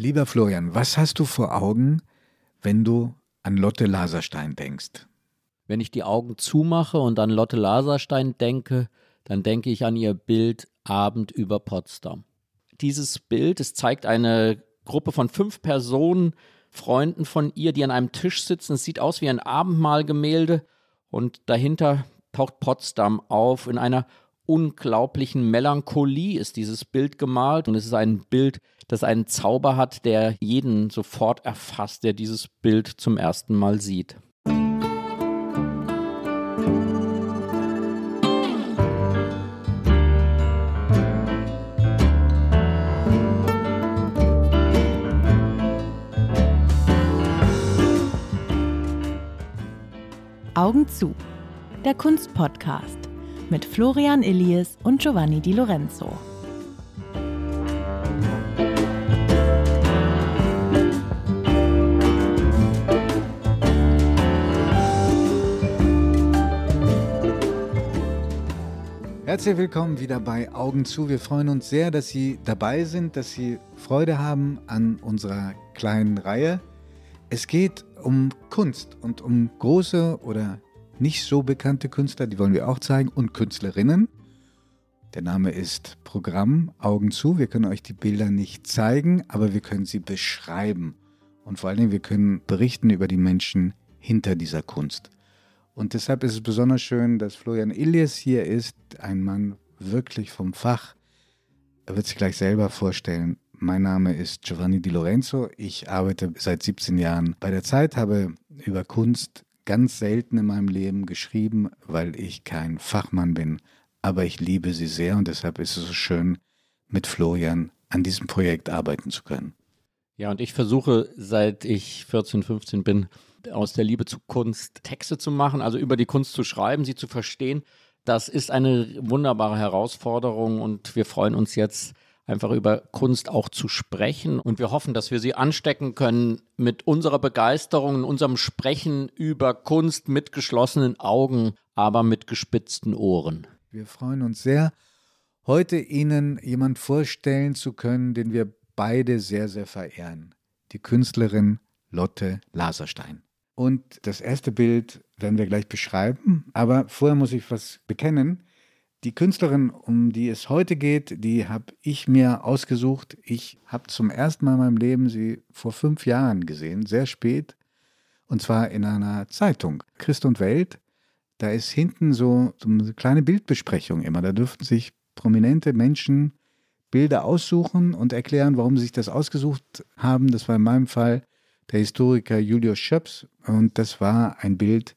Lieber Florian, was hast du vor Augen, wenn du an Lotte Laserstein denkst? Wenn ich die Augen zumache und an Lotte Laserstein denke, dann denke ich an ihr Bild Abend über Potsdam. Dieses Bild, es zeigt eine Gruppe von fünf Personen, Freunden von ihr, die an einem Tisch sitzen. Es sieht aus wie ein Abendmahlgemälde und dahinter taucht Potsdam auf. In einer unglaublichen Melancholie ist dieses Bild gemalt und es ist ein Bild, das einen Zauber hat, der jeden sofort erfasst, der dieses Bild zum ersten Mal sieht. Augen zu. Der Kunstpodcast mit Florian Illies und Giovanni Di Lorenzo. Herzlich willkommen wieder bei Augen zu. Wir freuen uns sehr, dass Sie dabei sind, dass Sie Freude haben an unserer kleinen Reihe. Es geht um Kunst und um große oder nicht so bekannte Künstler, die wollen wir auch zeigen, und Künstlerinnen. Der Name ist Programm Augen zu. Wir können euch die Bilder nicht zeigen, aber wir können sie beschreiben. Und vor allen Dingen, wir können berichten über die Menschen hinter dieser Kunst. Und deshalb ist es besonders schön, dass Florian Illies hier ist, ein Mann wirklich vom Fach. Er wird sich gleich selber vorstellen. Mein Name ist Giovanni Di Lorenzo. Ich arbeite seit 17 Jahren bei der Zeit, habe über Kunst ganz selten in meinem Leben geschrieben, weil ich kein Fachmann bin, aber ich liebe sie sehr und deshalb ist es so schön, mit Florian an diesem Projekt arbeiten zu können. Ja, und ich versuche, seit ich 14, 15 bin, aus der Liebe zu Kunst Texte zu machen, also über die Kunst zu schreiben, sie zu verstehen. Das ist eine wunderbare Herausforderung und wir freuen uns jetzt, einfach über Kunst auch zu sprechen. Und wir hoffen, dass wir Sie anstecken können mit unserer Begeisterung, unserem Sprechen über Kunst mit geschlossenen Augen, aber mit gespitzten Ohren. Wir freuen uns sehr, heute Ihnen jemand vorstellen zu können, den wir beide sehr, sehr verehren. Die Künstlerin Lotte Laserstein. Und das erste Bild werden wir gleich beschreiben, aber vorher muss ich was bekennen. Die Künstlerin, um die es heute geht, die habe ich mir ausgesucht. Ich habe zum ersten Mal in meinem Leben sie vor fünf Jahren gesehen, sehr spät, und zwar in einer Zeitung, Christ und Welt. Da ist hinten so, eine kleine Bildbesprechung immer. Da dürften sich prominente Menschen Bilder aussuchen und erklären, warum sie sich das ausgesucht haben. Das war in meinem Fall der Historiker Julius Schöps und das war ein Bild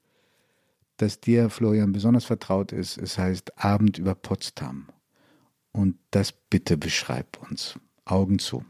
das dir, Florian, besonders vertraut ist. Es heißt Abend über Potsdam. Und das bitte beschreib uns. Augen zu.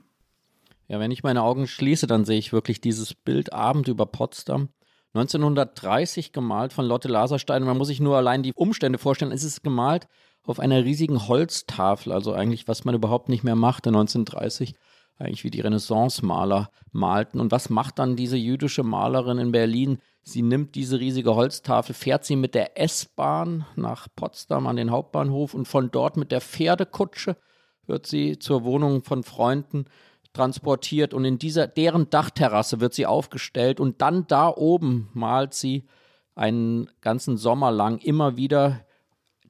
Ja, wenn ich meine Augen schließe, dann sehe ich wirklich dieses Bild Abend über Potsdam. 1930 gemalt von Lotte Laserstein. Man muss sich nur allein die Umstände vorstellen. Es ist gemalt auf einer riesigen Holztafel, also eigentlich, was man überhaupt nicht mehr machte 1930 eigentlich wie die Renaissance-Maler malten. Und was macht dann diese jüdische Malerin in Berlin? Sie nimmt diese riesige Holztafel, fährt sie mit der S-Bahn nach Potsdam an den Hauptbahnhof und von dort mit der Pferdekutsche wird sie zur Wohnung von Freunden transportiert und in dieser deren Dachterrasse wird sie aufgestellt und dann da oben malt sie einen ganzen Sommer lang immer wieder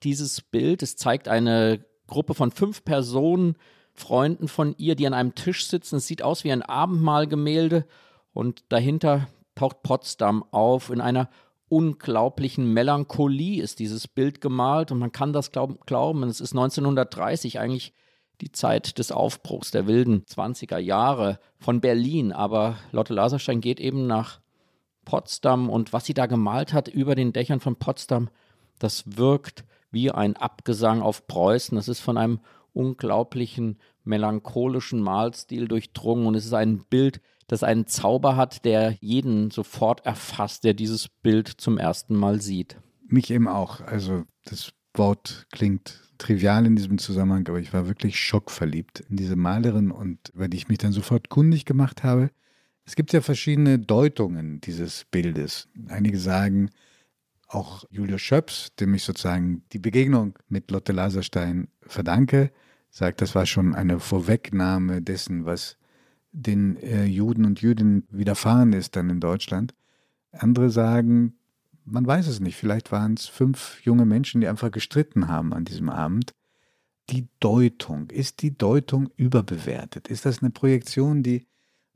dieses Bild. Es zeigt eine Gruppe von fünf Personen, Freunden von ihr, die an einem Tisch sitzen. Es sieht aus wie ein Abendmahlgemälde und dahinter taucht Potsdam auf. In einer unglaublichen Melancholie ist dieses Bild gemalt und man kann das glaub, glauben. Es ist 1930 eigentlich die Zeit des Aufbruchs der wilden 20er Jahre von Berlin. Aber Lotte Laserstein geht eben nach Potsdam und was sie da gemalt hat über den Dächern von Potsdam, das wirkt wie ein Abgesang auf Preußen. Das ist von einem unglaublichen melancholischen Malstil durchdrungen und es ist ein Bild, das einen Zauber hat, der jeden sofort erfasst, der dieses Bild zum ersten Mal sieht. Mich eben auch. Also das Wort klingt trivial in diesem Zusammenhang, aber ich war wirklich schockverliebt in diese Malerin und über die ich mich dann sofort kundig gemacht habe. Es gibt ja verschiedene Deutungen dieses Bildes. Einige sagen, auch Julius Schöps, dem ich sozusagen die Begegnung mit Lotte Laserstein verdanke, sagt, das war schon eine Vorwegnahme dessen, was den äh, Juden und Jüdinnen widerfahren ist dann in Deutschland. Andere sagen, man weiß es nicht, vielleicht waren es fünf junge Menschen, die einfach gestritten haben an diesem Abend. Die Deutung, ist die Deutung überbewertet? Ist das eine Projektion, die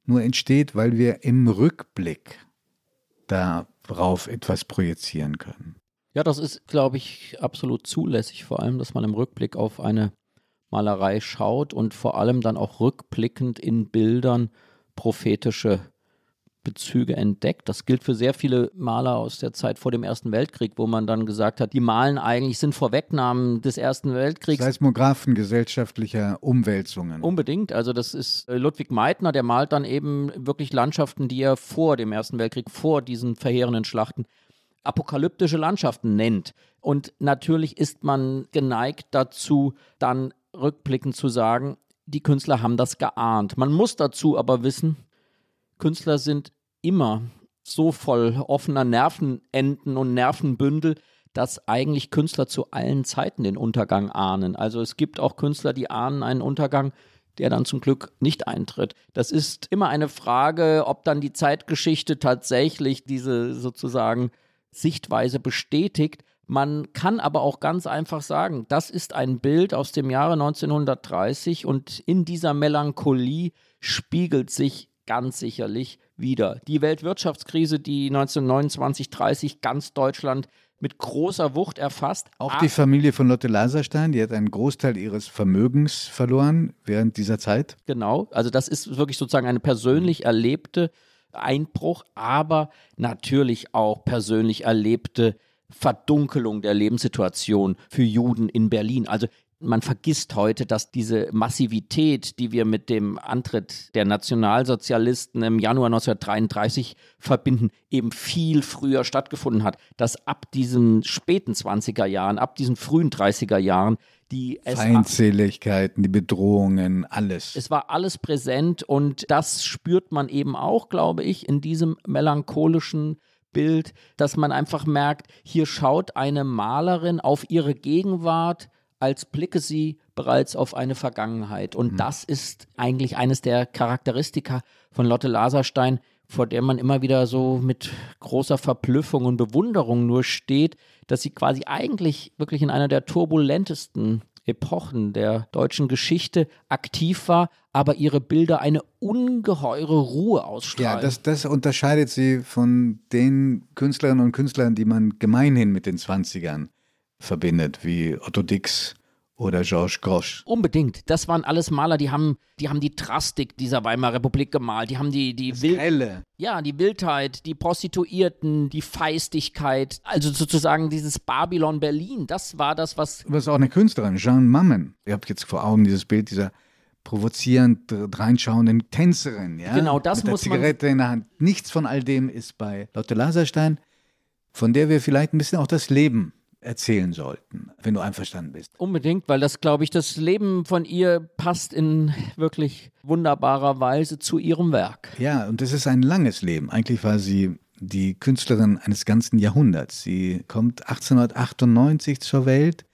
nur entsteht, weil wir im Rückblick darauf etwas projizieren können? Ja, das ist, glaube ich, absolut zulässig, vor allem, dass man im Rückblick auf eine Malerei schaut und vor allem dann auch rückblickend in Bildern prophetische Bezüge entdeckt. Das gilt für sehr viele Maler aus der Zeit vor dem Ersten Weltkrieg, wo man dann gesagt hat, die malen eigentlich sind Vorwegnahmen des Ersten Weltkriegs. Seismographen gesellschaftlicher Umwälzungen. Unbedingt. Also das ist äh, Ludwig Meitner, der malt dann eben wirklich Landschaften, die er vor dem Ersten Weltkrieg, vor diesen verheerenden Schlachten apokalyptische Landschaften nennt. Und natürlich ist man geneigt dazu, dann rückblickend zu sagen, die Künstler haben das geahnt. Man muss dazu aber wissen, Künstler sind immer so voll offener Nervenenden und Nervenbündel, dass eigentlich Künstler zu allen Zeiten den Untergang ahnen. Also es gibt auch Künstler, die ahnen einen Untergang, der dann zum Glück nicht eintritt. Das ist immer eine Frage, ob dann die Zeitgeschichte tatsächlich diese sozusagen Sichtweise bestätigt. Man kann aber auch ganz einfach sagen, das ist ein Bild aus dem Jahre 1930 und in dieser Melancholie spiegelt sich ganz sicherlich wieder die Weltwirtschaftskrise, die 1929, 30 ganz Deutschland mit großer Wucht erfasst. Auch die Familie von Lotte Laserstein, die hat einen Großteil ihres Vermögens verloren während dieser Zeit. Genau, also das ist wirklich sozusagen eine persönlich erlebte Einbruch, aber natürlich auch persönlich erlebte Verdunkelung der Lebenssituation für Juden in Berlin. Also man vergisst heute, dass diese Massivität, die wir mit dem Antritt der Nationalsozialisten im Januar 1933 verbinden, eben viel früher stattgefunden hat. Dass ab diesen späten 20er Jahren, ab diesen frühen 30er Jahren die Feindseligkeiten, die Bedrohungen, alles. Es war alles präsent und das spürt man eben auch, glaube ich, in diesem melancholischen Bild, dass man einfach merkt, hier schaut eine Malerin auf ihre Gegenwart, als blicke sie bereits auf eine Vergangenheit. Und mhm. das ist eigentlich eines der Charakteristika von Lotte Laserstein, vor der man immer wieder so mit großer Verblüffung und Bewunderung nur steht, dass sie quasi eigentlich wirklich in einer der turbulentesten Epochen der deutschen Geschichte aktiv war, aber ihre Bilder eine ungeheure Ruhe ausstrahlen. Ja, das, das unterscheidet sie von den Künstlerinnen und Künstlern, die man gemeinhin mit den 20ern verbindet, wie Otto Dix oder Georges Grosch. Unbedingt. Das waren alles Maler, die haben, die haben die Drastik dieser Weimarer Republik gemalt. Die haben die, die Wild Ja, die Wildheit, die Prostituierten, die Feistigkeit. Also sozusagen dieses Babylon Berlin. Das war das, was. Was auch eine Künstlerin, Jeanne Mammen. Ich habe jetzt vor Augen dieses Bild dieser provozierend reinschauenden Tänzerin. Ja? Genau, das Mit muss der Zigarette man. in der Hand. Nichts von all dem ist bei Lotte Laserstein, von der wir vielleicht ein bisschen auch das Leben erzählen sollten, wenn du einverstanden bist. Unbedingt, weil das, glaube ich, das Leben von ihr passt in wirklich wunderbarer Weise zu ihrem Werk. Ja, und es ist ein langes Leben. Eigentlich war sie die Künstlerin eines ganzen Jahrhunderts. Sie kommt 1898 zur Welt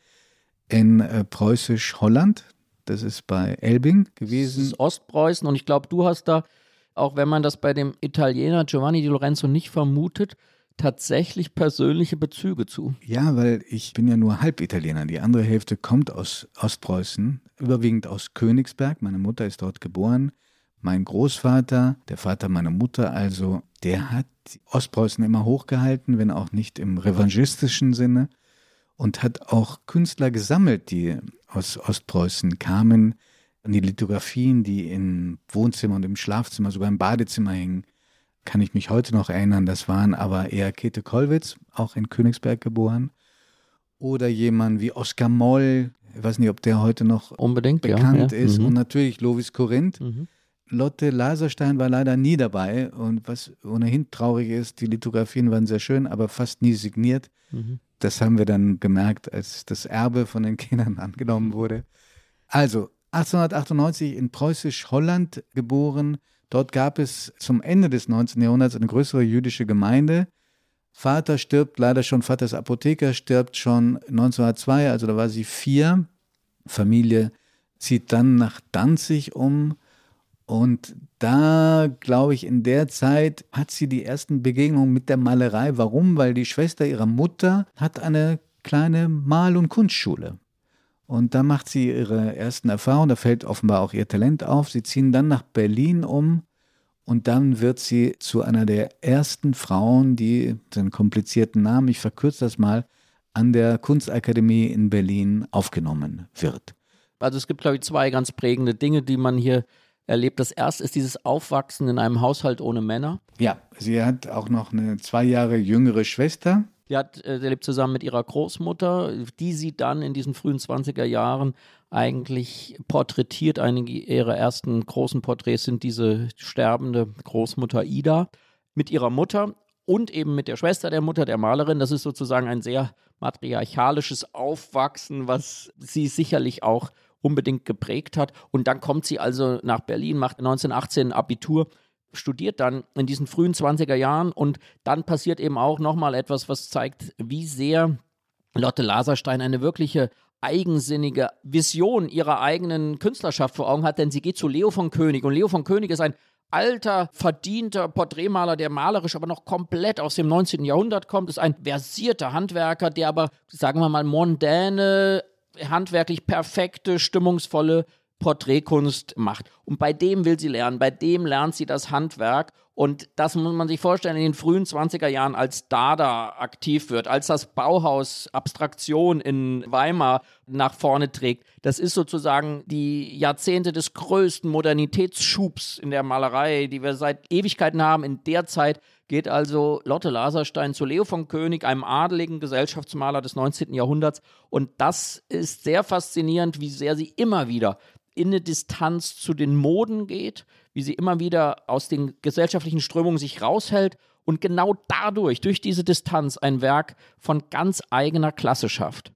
in äh, Preußisch-Holland. Das ist bei Elbing gewesen. Das ist Ostpreußen und ich glaube, du hast da, auch wenn man das bei dem Italiener Giovanni Di Lorenzo nicht vermutet, tatsächlich persönliche Bezüge zu. Ja, weil ich bin ja nur Halbitaliener. Die andere Hälfte kommt aus Ostpreußen, überwiegend aus Königsberg. Meine Mutter ist dort geboren. Mein Großvater, der Vater meiner Mutter also, der hat Ostpreußen immer hochgehalten, wenn auch nicht im revanchistischen Sinne. Und hat auch Künstler gesammelt, die aus Ostpreußen kamen. Und die Lithografien, die im Wohnzimmer und im Schlafzimmer, sogar im Badezimmer hängen, kann ich mich heute noch erinnern, das waren aber eher Käthe Kollwitz, auch in Königsberg geboren. Oder jemand wie Oskar Moll, ich weiß nicht, ob der heute noch Unbedingt, bekannt ja, ist. Mhm. Und natürlich Lovis Korinth. Mhm. Lotte Laserstein war leider nie dabei. Und was ohnehin traurig ist, die Lithografien waren sehr schön, aber fast nie signiert. Mhm. Das haben wir dann gemerkt, als das Erbe von den Kindern angenommen wurde. Also 1898 in Preußisch-Holland geboren, Dort gab es zum Ende des 19. Jahrhunderts eine größere jüdische Gemeinde. Vater stirbt leider schon, Vater ist Apotheker, stirbt schon 1902, also da war sie vier. Familie zieht dann nach Danzig um Und da, glaube ich, in der Zeit hat sie die ersten Begegnungen mit der Malerei. Warum? Weil die Schwester ihrer Mutter hat eine kleine Mal- und Kunstschule. Und da macht sie ihre ersten Erfahrungen, da fällt offenbar auch ihr Talent auf. Sie ziehen dann nach Berlin um und dann wird sie zu einer der ersten Frauen, die den komplizierten Namen, ich verkürze das mal, an der Kunstakademie in Berlin aufgenommen wird. Also es gibt, glaube ich, zwei ganz prägende Dinge, die man hier erlebt. Das erste ist dieses Aufwachsen in einem Haushalt ohne Männer. Ja, sie hat auch noch eine zwei Jahre jüngere Schwester. Die, hat, äh, lebt zusammen mit ihrer Großmutter, die sie dann in diesen frühen 20er Jahren eigentlich porträtiert. Einige ihrer ersten großen Porträts sind diese sterbende Großmutter Ida mit ihrer Mutter und eben mit der Schwester der Mutter, der Malerin. Das ist sozusagen ein sehr matriarchalisches Aufwachsen, was sie sicherlich auch unbedingt geprägt hat. Und dann kommt sie also nach Berlin, macht 1918 Abitur, studiert dann in diesen frühen 20er Jahren und dann passiert eben auch nochmal etwas, was zeigt, wie sehr Lotte Laserstein eine wirkliche eigensinnige Vision ihrer eigenen Künstlerschaft vor Augen hat, denn sie geht zu Leo von König und Leo von König ist ein alter, verdienter Porträtmaler, der malerisch aber noch komplett aus dem 19. Jahrhundert kommt, ist ein versierter Handwerker, der aber, sagen wir mal, mondäne, handwerklich perfekte, stimmungsvolle Porträtkunst macht. Und bei dem will sie lernen, bei dem lernt sie das Handwerk. Und das muss man sich vorstellen, in den frühen 20er Jahren, als Dada aktiv wird, als das Bauhaus Abstraktion in Weimar nach vorne trägt. Das ist sozusagen die Jahrzehnte des größten Modernitätsschubs in der Malerei, die wir seit Ewigkeiten haben. In der Zeit geht also Lotte Laserstein zu Leo von König, einem adeligen Gesellschaftsmaler des 19. Jahrhunderts. Und das ist sehr faszinierend, wie sehr sie immer wieder in eine Distanz zu den Moden geht, wie sie immer wieder aus den gesellschaftlichen Strömungen sich raushält und genau dadurch, durch diese Distanz, ein Werk von ganz eigener Klasse schafft.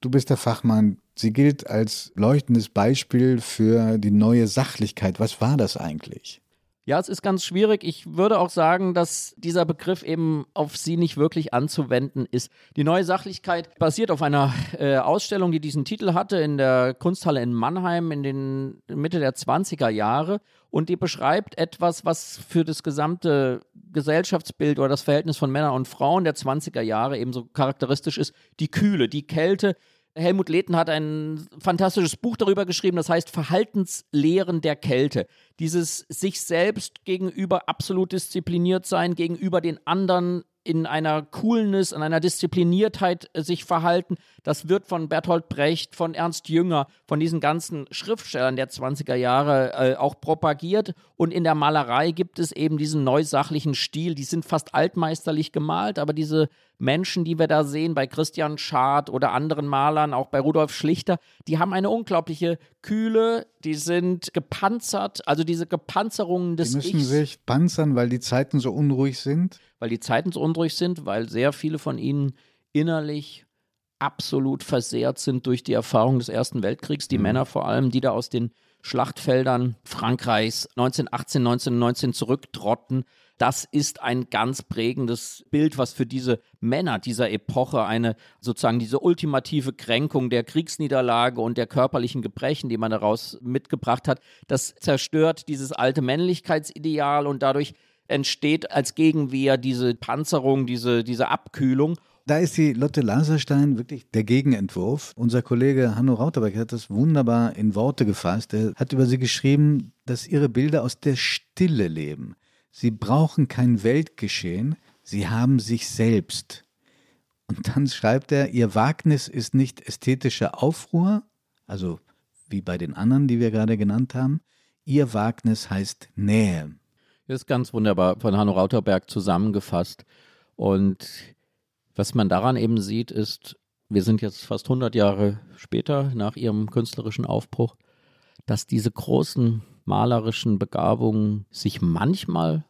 Du bist der Fachmann. Sie gilt als leuchtendes Beispiel für die neue Sachlichkeit. Was war das eigentlich? Ja, es ist ganz schwierig. Ich würde auch sagen, dass dieser Begriff eben auf sie nicht wirklich anzuwenden ist. Die neue Sachlichkeit basiert auf einer äh, Ausstellung, die diesen Titel hatte in der Kunsthalle in Mannheim in den Mitte der 20er Jahre und die beschreibt etwas, was für das gesamte Gesellschaftsbild oder das Verhältnis von Männern und Frauen der 20er Jahre ebenso charakteristisch ist. Die Kühle, die Kälte, Helmut Lehten hat ein fantastisches Buch darüber geschrieben, das heißt Verhaltenslehren der Kälte. Dieses sich selbst gegenüber absolut diszipliniert sein, gegenüber den anderen in einer Coolness, in einer Diszipliniertheit äh, sich verhalten. Das wird von Bertolt Brecht, von Ernst Jünger, von diesen ganzen Schriftstellern der 20er Jahre äh, auch propagiert. Und in der Malerei gibt es eben diesen neusachlichen Stil. Die sind fast altmeisterlich gemalt, aber diese Menschen, die wir da sehen, bei Christian Schad oder anderen Malern, auch bei Rudolf Schlichter, die haben eine unglaubliche Kühle, die sind gepanzert, also diese Gepanzerungen des Die müssen Ichs, sich panzern, weil die Zeiten so unruhig sind. Weil die Zeiten so unruhig sind, weil sehr viele von ihnen innerlich absolut versehrt sind durch die Erfahrung des Ersten Weltkriegs, die Männer vor allem, die da aus den Schlachtfeldern Frankreichs 1918, 1919 zurücktrotten. Das ist ein ganz prägendes Bild, was für diese Männer dieser Epoche eine sozusagen diese ultimative Kränkung der Kriegsniederlage und der körperlichen Gebrechen, die man daraus mitgebracht hat, das zerstört dieses alte Männlichkeitsideal und dadurch entsteht als Gegenwehr diese Panzerung, diese, diese Abkühlung. Da ist die Lotte Laserstein wirklich der Gegenentwurf. Unser Kollege Hanno Rauterberg hat das wunderbar in Worte gefasst. Er hat über sie geschrieben, dass ihre Bilder aus der Stille leben. Sie brauchen kein Weltgeschehen, sie haben sich selbst. Und dann schreibt er, ihr Wagnis ist nicht ästhetischer Aufruhr, also wie bei den anderen, die wir gerade genannt haben. Ihr Wagnis heißt Nähe. Ist ganz wunderbar von Hanno Rauterberg zusammengefasst. Und was man daran eben sieht, ist, wir sind jetzt fast 100 Jahre später nach ihrem künstlerischen Aufbruch, dass diese großen malerischen Begabungen sich manchmal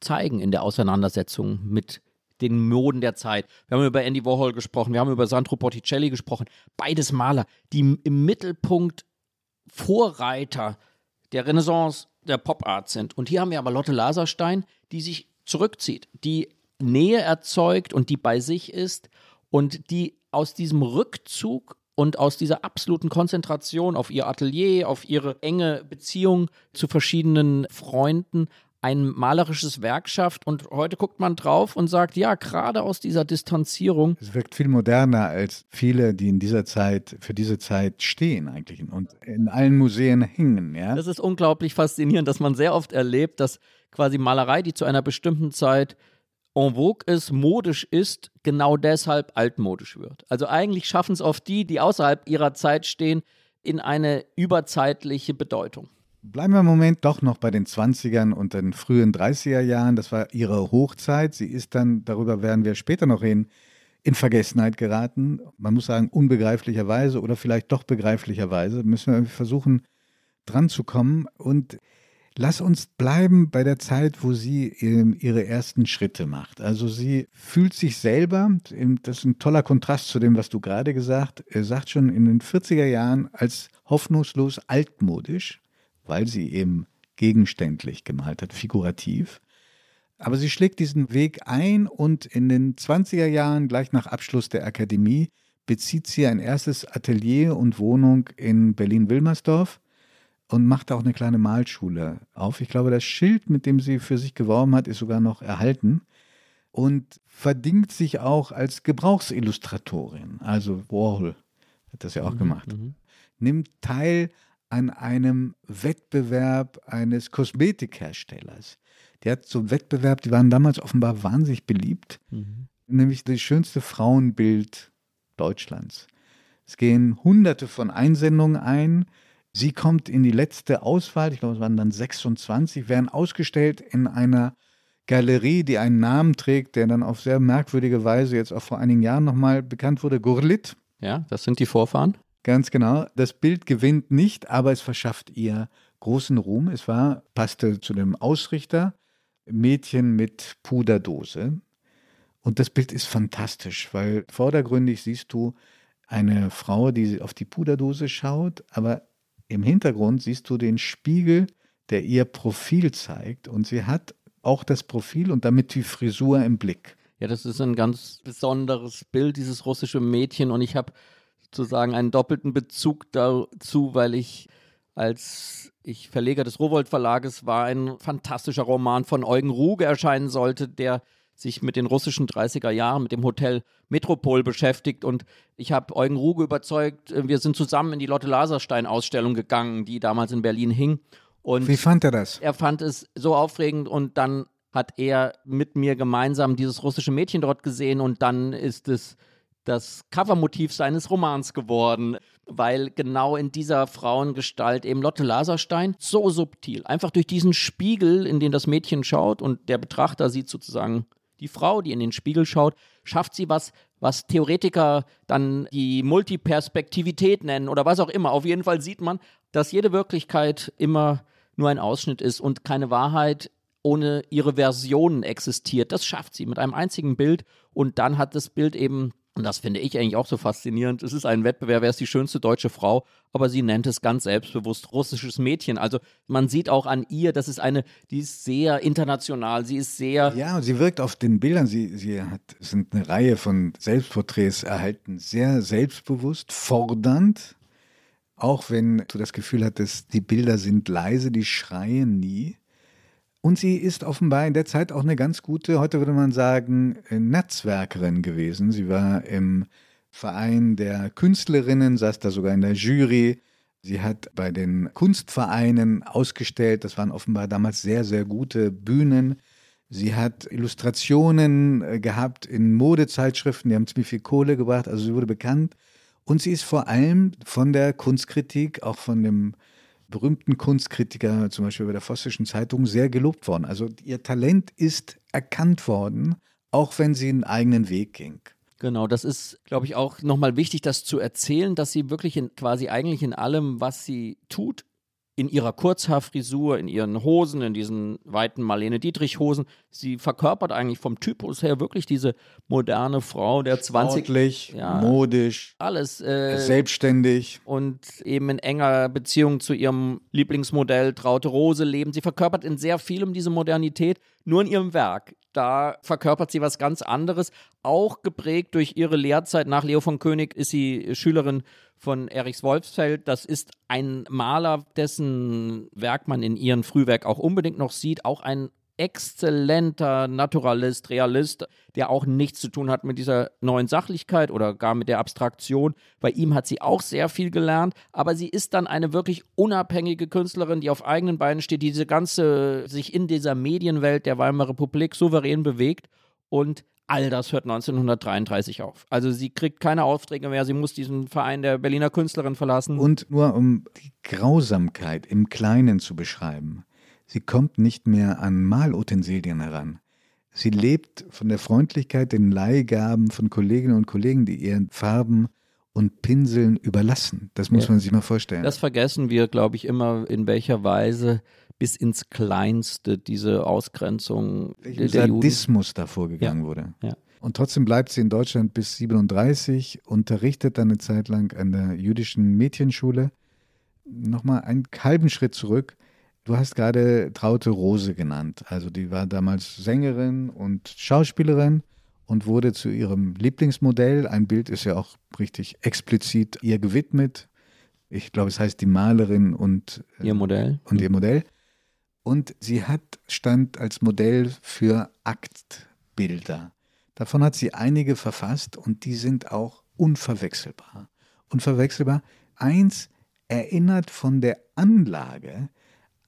zeigen in der Auseinandersetzung mit den Moden der Zeit. Wir haben über Andy Warhol gesprochen, wir haben über Sandro Botticelli gesprochen. Beides Maler, die im Mittelpunkt Vorreiter der Renaissance der Pop Art sind. Und hier haben wir aber Lotte Laserstein, die sich zurückzieht, die Nähe erzeugt und die bei sich ist und die aus diesem Rückzug und aus dieser absoluten Konzentration auf ihr Atelier, auf ihre enge Beziehung zu verschiedenen Freunden ein malerisches Werk schafft und heute guckt man drauf und sagt, ja, gerade aus dieser Distanzierung. Es wirkt viel moderner als viele, die in dieser Zeit, für diese Zeit stehen eigentlich und in allen Museen hängen, ja. Das ist unglaublich faszinierend, dass man sehr oft erlebt, dass quasi Malerei, die zu einer bestimmten Zeit en vogue ist, modisch ist, genau deshalb altmodisch wird. Also eigentlich schaffen es oft die, die außerhalb ihrer Zeit stehen, in eine überzeitliche Bedeutung. Bleiben wir einen Moment doch noch bei den 20ern und den frühen 30er Jahren. Das war ihre Hochzeit. Sie ist dann, darüber werden wir später noch reden, in Vergessenheit geraten. Man muss sagen, unbegreiflicherweise oder vielleicht doch begreiflicherweise. Müssen wir versuchen, dran zu kommen. Und lass uns bleiben bei der Zeit, wo sie ihre ersten Schritte macht. Also sie fühlt sich selber, das ist ein toller Kontrast zu dem, was du gerade gesagt hast, sagt schon in den 40er Jahren als hoffnungslos altmodisch weil sie eben gegenständlich gemalt hat, figurativ. Aber sie schlägt diesen Weg ein und in den 20er Jahren, gleich nach Abschluss der Akademie, bezieht sie ein erstes Atelier und Wohnung in Berlin-Wilmersdorf und macht auch eine kleine Malschule auf. Ich glaube, das Schild, mit dem sie für sich geworben hat, ist sogar noch erhalten und verdingt sich auch als Gebrauchsillustratorin. Also Warhol hat das ja auch mhm, gemacht. Mhm. Nimmt teil an einem Wettbewerb eines Kosmetikherstellers. Der hat so einen Wettbewerb, die waren damals offenbar wahnsinnig beliebt, mhm. nämlich das schönste Frauenbild Deutschlands. Es gehen hunderte von Einsendungen ein. Sie kommt in die letzte Auswahl, ich glaube, es waren dann 26, werden ausgestellt in einer Galerie, die einen Namen trägt, der dann auf sehr merkwürdige Weise jetzt auch vor einigen Jahren nochmal bekannt wurde, Gurlit. Ja, das sind die Vorfahren. Ganz genau. Das Bild gewinnt nicht, aber es verschafft ihr großen Ruhm. Es war, passte zu dem Ausrichter, Mädchen mit Puderdose. Und das Bild ist fantastisch, weil vordergründig siehst du eine Frau, die auf die Puderdose schaut, aber im Hintergrund siehst du den Spiegel, der ihr Profil zeigt. Und sie hat auch das Profil und damit die Frisur im Blick. Ja, das ist ein ganz besonderes Bild, dieses russische Mädchen. Und ich habe sozusagen einen doppelten Bezug dazu, weil ich als ich Verleger des Rowold Verlages war, ein fantastischer Roman von Eugen Ruge erscheinen sollte, der sich mit den russischen 30er Jahren, mit dem Hotel Metropol beschäftigt. Und ich habe Eugen Ruge überzeugt, wir sind zusammen in die Lotte Laserstein-Ausstellung gegangen, die damals in Berlin hing. Und Wie fand er das? Er fand es so aufregend und dann hat er mit mir gemeinsam dieses russische Mädchen dort gesehen und dann ist es das Covermotiv seines Romans geworden, weil genau in dieser Frauengestalt eben Lotte Laserstein so subtil, einfach durch diesen Spiegel, in den das Mädchen schaut und der Betrachter sieht sozusagen die Frau, die in den Spiegel schaut, schafft sie was, was Theoretiker dann die Multiperspektivität nennen oder was auch immer. Auf jeden Fall sieht man, dass jede Wirklichkeit immer nur ein Ausschnitt ist und keine Wahrheit ohne ihre Versionen existiert. Das schafft sie mit einem einzigen Bild und dann hat das Bild eben und das finde ich eigentlich auch so faszinierend. Es ist ein Wettbewerb, wer ist die schönste deutsche Frau, aber sie nennt es ganz selbstbewusst russisches Mädchen. Also man sieht auch an ihr, das ist eine, die ist sehr international, sie ist sehr. Ja, sie wirkt auf den Bildern, sie, sie hat, sind eine Reihe von Selbstporträts erhalten, sehr selbstbewusst, fordernd. Auch wenn du das Gefühl hattest, die Bilder sind leise, die schreien nie. Und sie ist offenbar in der Zeit auch eine ganz gute, heute würde man sagen, Netzwerkerin gewesen. Sie war im Verein der Künstlerinnen, saß da sogar in der Jury. Sie hat bei den Kunstvereinen ausgestellt. Das waren offenbar damals sehr, sehr gute Bühnen. Sie hat Illustrationen äh, gehabt in Modezeitschriften, die haben ziemlich viel Kohle gebracht. Also sie wurde bekannt. Und sie ist vor allem von der Kunstkritik, auch von dem berühmten Kunstkritiker, zum Beispiel bei der Vossischen Zeitung, sehr gelobt worden. Also ihr Talent ist erkannt worden, auch wenn sie einen eigenen Weg ging. Genau, das ist, glaube ich, auch nochmal wichtig, das zu erzählen, dass sie wirklich in, quasi eigentlich in allem, was sie tut, in ihrer Kurzhaarfrisur, in ihren Hosen, in diesen weiten Marlene Dietrich Hosen. Sie verkörpert eigentlich vom Typus her wirklich diese moderne Frau der 20 Sportlich, ja, modisch, alles äh, selbstständig und eben in enger Beziehung zu ihrem Lieblingsmodell Traute Rose leben. Sie verkörpert in sehr vielem diese Modernität, nur in ihrem Werk. Da verkörpert sie was ganz anderes, auch geprägt durch ihre Lehrzeit. Nach Leo von König ist sie Schülerin von Erichs Wolfsfeld. Das ist ein Maler, dessen Werk man in ihrem Frühwerk auch unbedingt noch sieht. Auch ein exzellenter Naturalist, Realist, der auch nichts zu tun hat mit dieser neuen Sachlichkeit oder gar mit der Abstraktion. Bei ihm hat sie auch sehr viel gelernt, aber sie ist dann eine wirklich unabhängige Künstlerin, die auf eigenen Beinen steht, die diese ganze sich in dieser Medienwelt der Weimarer Republik souverän bewegt und all das hört 1933 auf. Also sie kriegt keine Aufträge mehr, sie muss diesen Verein der Berliner Künstlerin verlassen. Und nur um die Grausamkeit im Kleinen zu beschreiben. Sie kommt nicht mehr an Malutensilien heran. Sie lebt von der Freundlichkeit, den Leihgaben von Kolleginnen und Kollegen, die ihren Farben und Pinseln überlassen. Das muss ja. man sich mal vorstellen. Das vergessen wir, glaube ich, immer, in welcher Weise bis ins Kleinste diese Ausgrenzung Welchen der Sadismus da vorgegangen ja. wurde. Ja. Und trotzdem bleibt sie in Deutschland bis 37, unterrichtet dann eine Zeit lang an der jüdischen Mädchenschule. Nochmal einen halben Schritt zurück. Du hast gerade Traute Rose genannt. Also die war damals Sängerin und Schauspielerin und wurde zu ihrem Lieblingsmodell. Ein Bild ist ja auch richtig explizit ihr gewidmet. Ich glaube, es heißt die Malerin und äh, ihr Modell. Und ihr Modell. Und sie hat stand als Modell für Aktbilder. Davon hat sie einige verfasst und die sind auch unverwechselbar. Unverwechselbar. Eins erinnert von der Anlage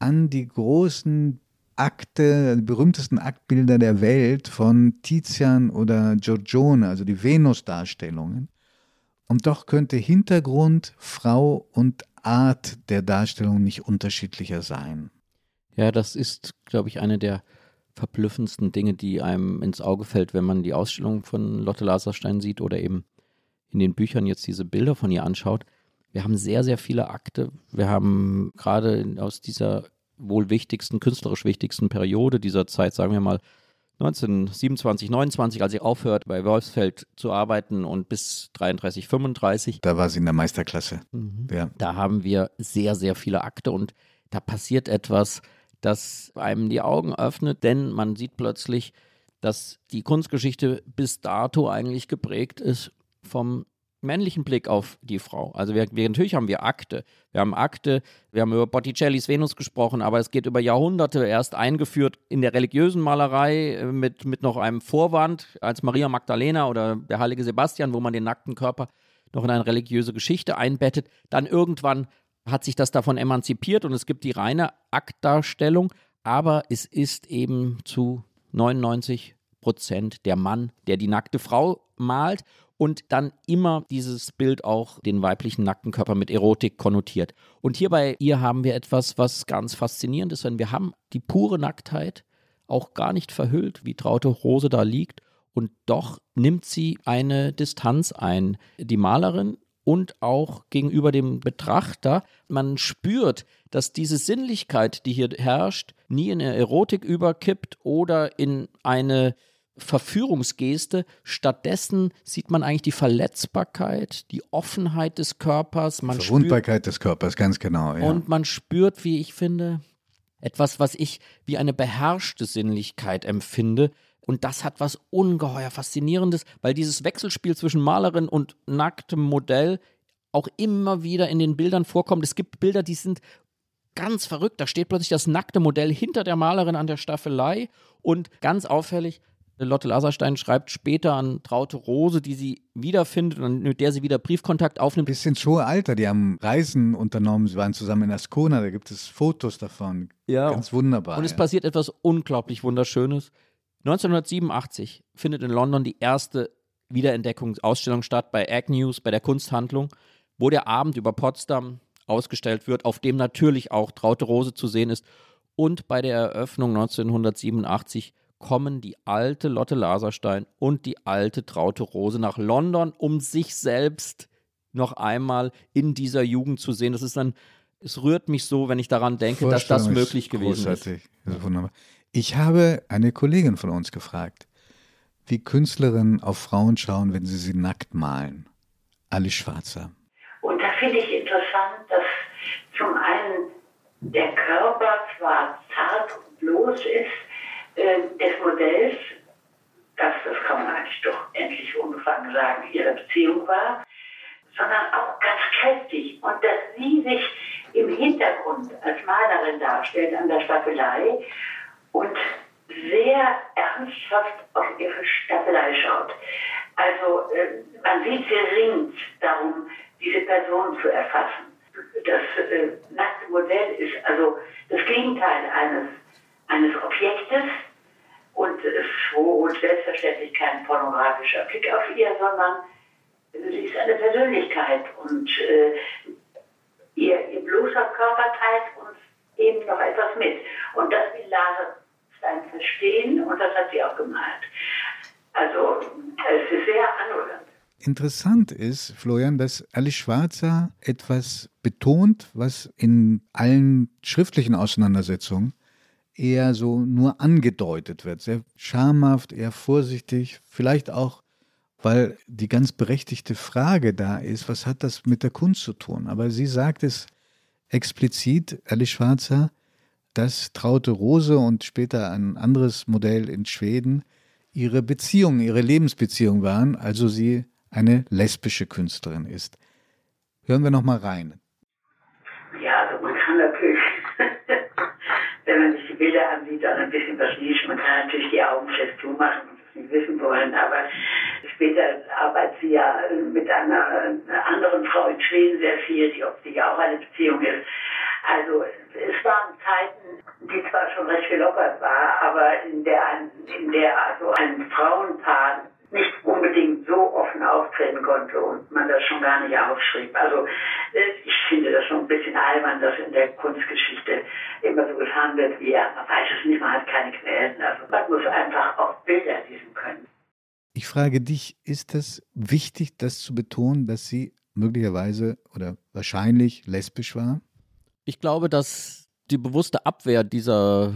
an die großen Akte, die berühmtesten Aktbilder der Welt von Tizian oder Giorgione, also die Venus-Darstellungen. Und doch könnte Hintergrund, Frau und Art der Darstellung nicht unterschiedlicher sein. Ja, das ist, glaube ich, eine der verblüffendsten Dinge, die einem ins Auge fällt, wenn man die Ausstellung von Lotte Laserstein sieht oder eben in den Büchern jetzt diese Bilder von ihr anschaut. Wir haben sehr, sehr viele Akte. Wir haben gerade aus dieser wohl wichtigsten, künstlerisch wichtigsten Periode dieser Zeit, sagen wir mal 1927, 29, als sie aufhört, bei Wolfsfeld zu arbeiten und bis 33, 35. Da war sie in der Meisterklasse. Mhm. Ja. Da haben wir sehr, sehr viele Akte und da passiert etwas, das einem die Augen öffnet, denn man sieht plötzlich, dass die Kunstgeschichte bis dato eigentlich geprägt ist vom männlichen Blick auf die Frau. Also wir, wir, natürlich haben wir Akte. Wir haben Akte, wir haben über Botticellis Venus gesprochen, aber es geht über Jahrhunderte erst eingeführt in der religiösen Malerei äh, mit, mit noch einem Vorwand als Maria Magdalena oder der heilige Sebastian, wo man den nackten Körper noch in eine religiöse Geschichte einbettet. Dann irgendwann hat sich das davon emanzipiert und es gibt die reine Aktdarstellung, aber es ist eben zu 99 Prozent der Mann, der die nackte Frau malt und dann immer dieses Bild auch den weiblichen nackten Körper mit Erotik konnotiert. Und hier bei ihr haben wir etwas, was ganz faszinierend ist, denn wir haben die pure Nacktheit auch gar nicht verhüllt, wie Traute Rose da liegt. Und doch nimmt sie eine Distanz ein. Die Malerin und auch gegenüber dem Betrachter. Man spürt, dass diese Sinnlichkeit, die hier herrscht, nie in eine Erotik überkippt oder in eine Verführungsgeste. Stattdessen sieht man eigentlich die Verletzbarkeit, die Offenheit des Körpers. Man Verwundbarkeit des Körpers, ganz genau. Ja. Und man spürt, wie ich finde, etwas, was ich wie eine beherrschte Sinnlichkeit empfinde. Und das hat was ungeheuer Faszinierendes, weil dieses Wechselspiel zwischen Malerin und nacktem Modell auch immer wieder in den Bildern vorkommt. Es gibt Bilder, die sind ganz verrückt. Da steht plötzlich das nackte Modell hinter der Malerin an der Staffelei und ganz auffällig, Lotte Laserstein schreibt später an Traute Rose, die sie wiederfindet und mit der sie wieder Briefkontakt aufnimmt. Bis ins hohe Alter, die haben Reisen unternommen, sie waren zusammen in Ascona, da gibt es Fotos davon. Ja. Ganz wunderbar. Und es ja. passiert etwas unglaublich Wunderschönes. 1987 findet in London die erste Wiederentdeckungsausstellung statt bei Agnews, bei der Kunsthandlung, wo der Abend über Potsdam ausgestellt wird, auf dem natürlich auch Traute Rose zu sehen ist. Und bei der Eröffnung 1987 kommen die alte Lotte Laserstein und die alte Traute Rose nach London, um sich selbst noch einmal in dieser Jugend zu sehen. Das ist dann, es rührt mich so, wenn ich daran denke, dass das möglich gewesen großartig. ist. Das ist wunderbar. Ich habe eine Kollegin von uns gefragt, wie Künstlerinnen auf Frauen schauen, wenn sie sie nackt malen. Alice Schwarzer. Und da finde ich interessant, dass zum einen der Körper zwar zart und bloß ist, des Modells, das, das kann man eigentlich doch endlich unbefangen sagen, ihre Beziehung war, sondern auch ganz kräftig und dass sie sich im Hintergrund als Malerin darstellt an der Staffelei und sehr ernsthaft auf ihre Staffelei schaut. Also äh, man sieht, sie ringt darum, diese Person zu erfassen. Das äh, nackte Modell ist also das Gegenteil eines, eines Objektes und es wohnt selbstverständlich kein pornografischer Blick auf ihr, sondern sie ist eine Persönlichkeit und äh, ihr, ihr bloßer Körper teilt uns eben noch etwas mit. Und das will Laserstein verstehen und das hat sie auch gemalt. Also es ist sehr anrührend. Interessant ist, Florian, dass Alice Schwarzer etwas betont, was in allen schriftlichen Auseinandersetzungen eher so nur angedeutet wird. Sehr schamhaft, eher vorsichtig, vielleicht auch, weil die ganz berechtigte Frage da ist, was hat das mit der Kunst zu tun? Aber sie sagt es explizit, Alice Schwarzer, dass Traute Rose und später ein anderes Modell in Schweden ihre Beziehung, ihre Lebensbeziehung waren, also sie eine lesbische Künstlerin ist. Hören wir noch mal rein. Ja, also man kann natürlich, wenn man sich die Bilder dann ein bisschen verschließen. Man kann natürlich die Augen fest zumachen und es nicht wissen wollen, aber später arbeitet sie ja mit einer, anderen Frau in Schweden sehr viel, die offensichtlich auch eine Beziehung ist. Also es waren Zeiten, die zwar schon recht gelockert war, aber in der, in der also ein Frauenpaar nicht unbedingt so offen auftreten konnte und man das schon gar nicht aufschrieb. Also äh, ich finde das schon ein bisschen albern, dass in der Kunstgeschichte immer so getan wird, wie ja, man weiß es nicht, man hat keine Quellen. Also man muss einfach auch Bilder lesen können. Ich frage dich, ist es wichtig, das zu betonen, dass sie möglicherweise oder wahrscheinlich lesbisch war? Ich glaube, dass die bewusste Abwehr dieser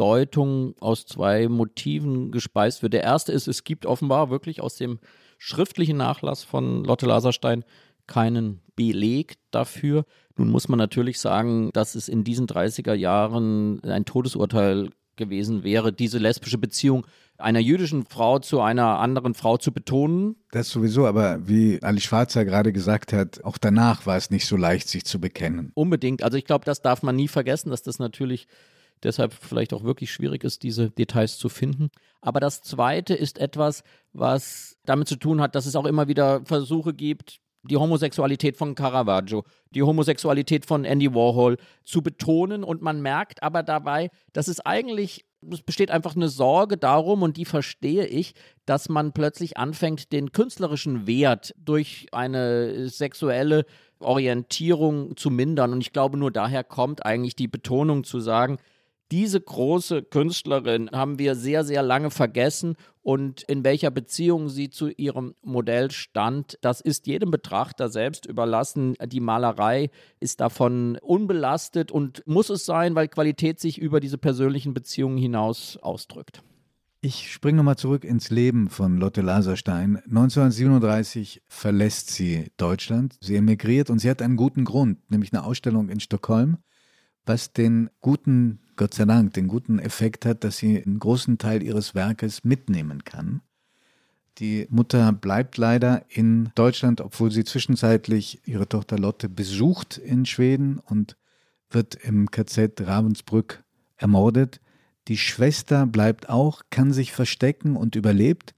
Deutung aus zwei Motiven gespeist wird. Der erste ist, es gibt offenbar wirklich aus dem schriftlichen Nachlass von Lotte Laserstein keinen Beleg dafür. Nun muss man natürlich sagen, dass es in diesen 30er Jahren ein Todesurteil gewesen wäre, diese lesbische Beziehung einer jüdischen Frau zu einer anderen Frau zu betonen. Das sowieso, aber wie Ali Schwarzer gerade gesagt hat, auch danach war es nicht so leicht, sich zu bekennen. Unbedingt. Also ich glaube, das darf man nie vergessen, dass das natürlich deshalb vielleicht auch wirklich schwierig ist, diese Details zu finden. Aber das Zweite ist etwas, was damit zu tun hat, dass es auch immer wieder Versuche gibt, die Homosexualität von Caravaggio, die Homosexualität von Andy Warhol zu betonen. Und man merkt aber dabei, dass es eigentlich, es besteht einfach eine Sorge darum, und die verstehe ich, dass man plötzlich anfängt, den künstlerischen Wert durch eine sexuelle Orientierung zu mindern. Und ich glaube, nur daher kommt eigentlich die Betonung zu sagen, diese große Künstlerin haben wir sehr, sehr lange vergessen und in welcher Beziehung sie zu ihrem Modell stand, das ist jedem Betrachter selbst überlassen. Die Malerei ist davon unbelastet und muss es sein, weil Qualität sich über diese persönlichen Beziehungen hinaus ausdrückt. Ich springe nochmal zurück ins Leben von Lotte Laserstein. 1937 verlässt sie Deutschland. Sie emigriert und sie hat einen guten Grund, nämlich eine Ausstellung in Stockholm, was den guten Gott sei Dank den guten Effekt hat, dass sie einen großen Teil ihres Werkes mitnehmen kann. Die Mutter bleibt leider in Deutschland, obwohl sie zwischenzeitlich ihre Tochter Lotte besucht in Schweden und wird im KZ Ravensbrück ermordet. Die Schwester bleibt auch, kann sich verstecken und überlebt,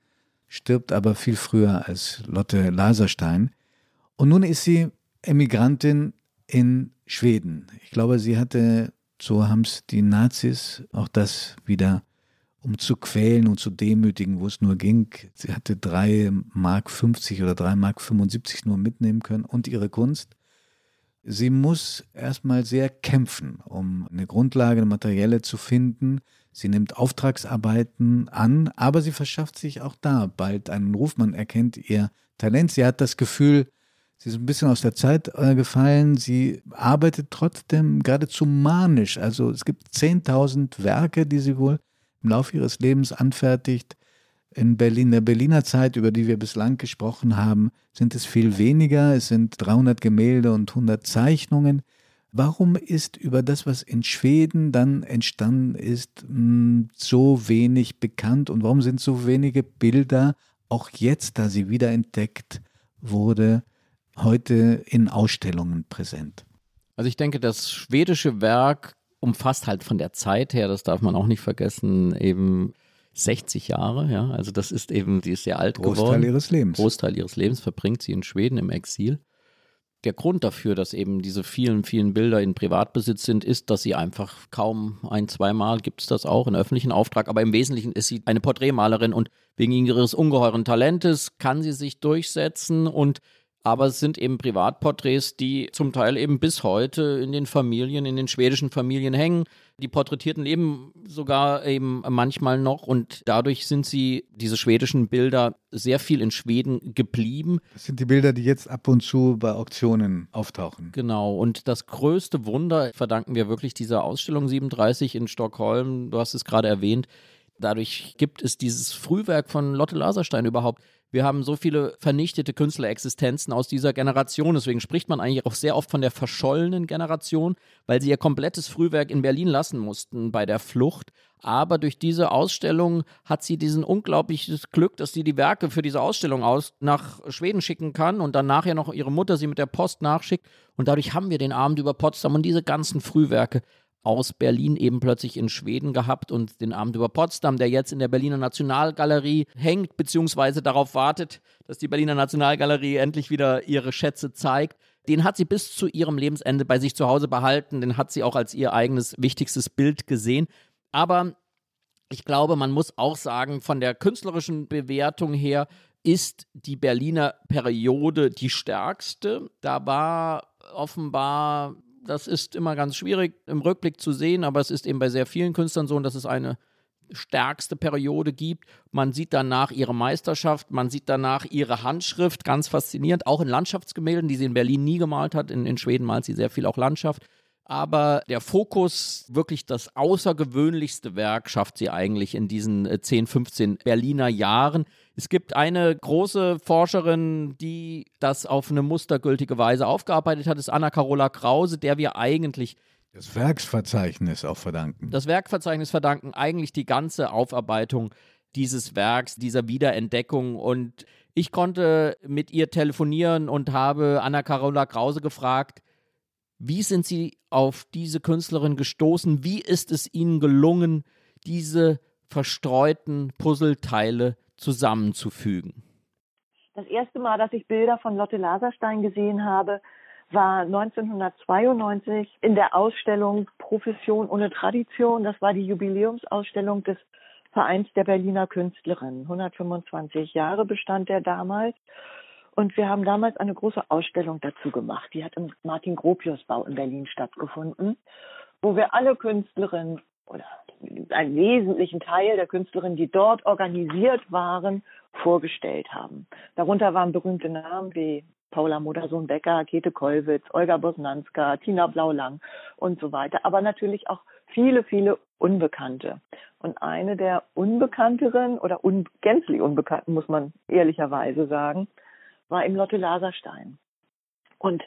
stirbt aber viel früher als Lotte Laserstein. Und nun ist sie Emigrantin in Schweden. Ich glaube, sie hatte so haben es die Nazis auch das wieder, um zu quälen und zu demütigen, wo es nur ging. Sie hatte drei Mark 50 oder drei Mark 75 nur mitnehmen können und ihre Kunst. Sie muss erstmal sehr kämpfen, um eine Grundlage, eine materielle zu finden. Sie nimmt Auftragsarbeiten an, aber sie verschafft sich auch da bald einen Ruf. Man erkennt ihr Talent. Sie hat das Gefühl, Sie ist ein bisschen aus der Zeit äh, gefallen. Sie arbeitet trotzdem geradezu manisch. Also es gibt 10.000 Werke, die sie wohl im Laufe ihres Lebens anfertigt. In Berlin, der Berliner Zeit, über die wir bislang gesprochen haben, sind es viel weniger. Es sind 300 Gemälde und 100 Zeichnungen. Warum ist über das, was in Schweden dann entstanden ist, hm, so wenig bekannt und warum sind so wenige Bilder, auch jetzt, da sie wiederentdeckt wurde, heute in Ausstellungen präsent? Also ich denke, das schwedische Werk umfasst halt von der Zeit her, das darf man auch nicht vergessen, eben 60 Jahre, ja. Also das ist eben, die ist sehr alt Großteil geworden. Großteil ihres Lebens. Großteil ihres Lebens verbringt sie in Schweden im Exil der Grund dafür, dass eben diese vielen, vielen Bilder in Privatbesitz sind, ist, dass sie einfach kaum ein, zweimal gibt es das auch in öffentlichen Auftrag, aber im Wesentlichen ist sie eine Porträtmalerin und wegen ihres ungeheuren Talentes kann sie sich durchsetzen und aber es sind eben Privatporträts, die zum Teil eben bis heute in den Familien, in den schwedischen Familien hängen. Die Porträtierten leben sogar eben manchmal noch und dadurch sind sie, diese schwedischen Bilder, sehr viel in Schweden geblieben. Das sind die Bilder, die jetzt ab und zu bei Auktionen auftauchen. Genau. Und das größte Wunder verdanken wir wirklich dieser Ausstellung 37 in Stockholm. Du hast es gerade erwähnt. Dadurch gibt es dieses Frühwerk von Lotte Laserstein überhaupt. Wir haben so viele vernichtete Künstlerexistenzen aus dieser Generation. Deswegen spricht man eigentlich auch sehr oft von der verschollenen Generation, weil sie ihr komplettes Frühwerk in Berlin lassen mussten bei der Flucht. Aber durch diese Ausstellung hat sie diesen unglaubliches Glück, dass sie die Werke für diese Ausstellung aus nach Schweden schicken kann und dann nachher noch ihre Mutter sie mit der Post nachschickt. Und dadurch haben wir den Abend über Potsdam und diese ganzen Frühwerke aus Berlin eben plötzlich in Schweden gehabt und den Abend über Potsdam, der jetzt in der Berliner Nationalgalerie hängt, beziehungsweise darauf wartet, dass die Berliner Nationalgalerie endlich wieder ihre Schätze zeigt. Den hat sie bis zu ihrem Lebensende bei sich zu Hause behalten, den hat sie auch als ihr eigenes wichtigstes Bild gesehen. Aber ich glaube, man muss auch sagen, von der künstlerischen Bewertung her ist die Berliner Periode die stärkste. Da war offenbar das ist immer ganz schwierig im Rückblick zu sehen, aber es ist eben bei sehr vielen Künstlern so, dass es eine stärkste Periode gibt. Man sieht danach ihre Meisterschaft, man sieht danach ihre Handschrift, ganz faszinierend, auch in Landschaftsgemälden, die sie in Berlin nie gemalt hat. In, in Schweden malt sie sehr viel auch Landschaft. Aber der Fokus, wirklich das außergewöhnlichste Werk, schafft sie eigentlich in diesen 10, äh, 15 Berliner Jahren. Es gibt eine große Forscherin, die das auf eine mustergültige Weise aufgearbeitet hat, ist Anna-Carola Krause, der wir eigentlich das Werksverzeichnis auch verdanken. Das Werkverzeichnis verdanken eigentlich die ganze Aufarbeitung dieses Werks, dieser Wiederentdeckung. Und ich konnte mit ihr telefonieren und habe Anna-Carola Krause gefragt, wie sind Sie auf diese Künstlerin gestoßen? Wie ist es Ihnen gelungen, diese verstreuten Puzzleteile zusammenzufügen? Das erste Mal, dass ich Bilder von Lotte Laserstein gesehen habe, war 1992 in der Ausstellung Profession ohne Tradition. Das war die Jubiläumsausstellung des Vereins der Berliner Künstlerinnen. 125 Jahre bestand der damals. Und wir haben damals eine große Ausstellung dazu gemacht. Die hat im Martin Gropius Bau in Berlin stattgefunden, wo wir alle Künstlerinnen oder einen wesentlichen Teil der Künstlerinnen, die dort organisiert waren, vorgestellt haben. Darunter waren berühmte Namen wie Paula Modersohn-Becker, Käthe Kollwitz, Olga Bosnanska, Tina Blaulang und so weiter. Aber natürlich auch viele, viele Unbekannte. Und eine der unbekannteren oder un gänzlich unbekannten, muss man ehrlicherweise sagen, war im Lotte Laserstein. Und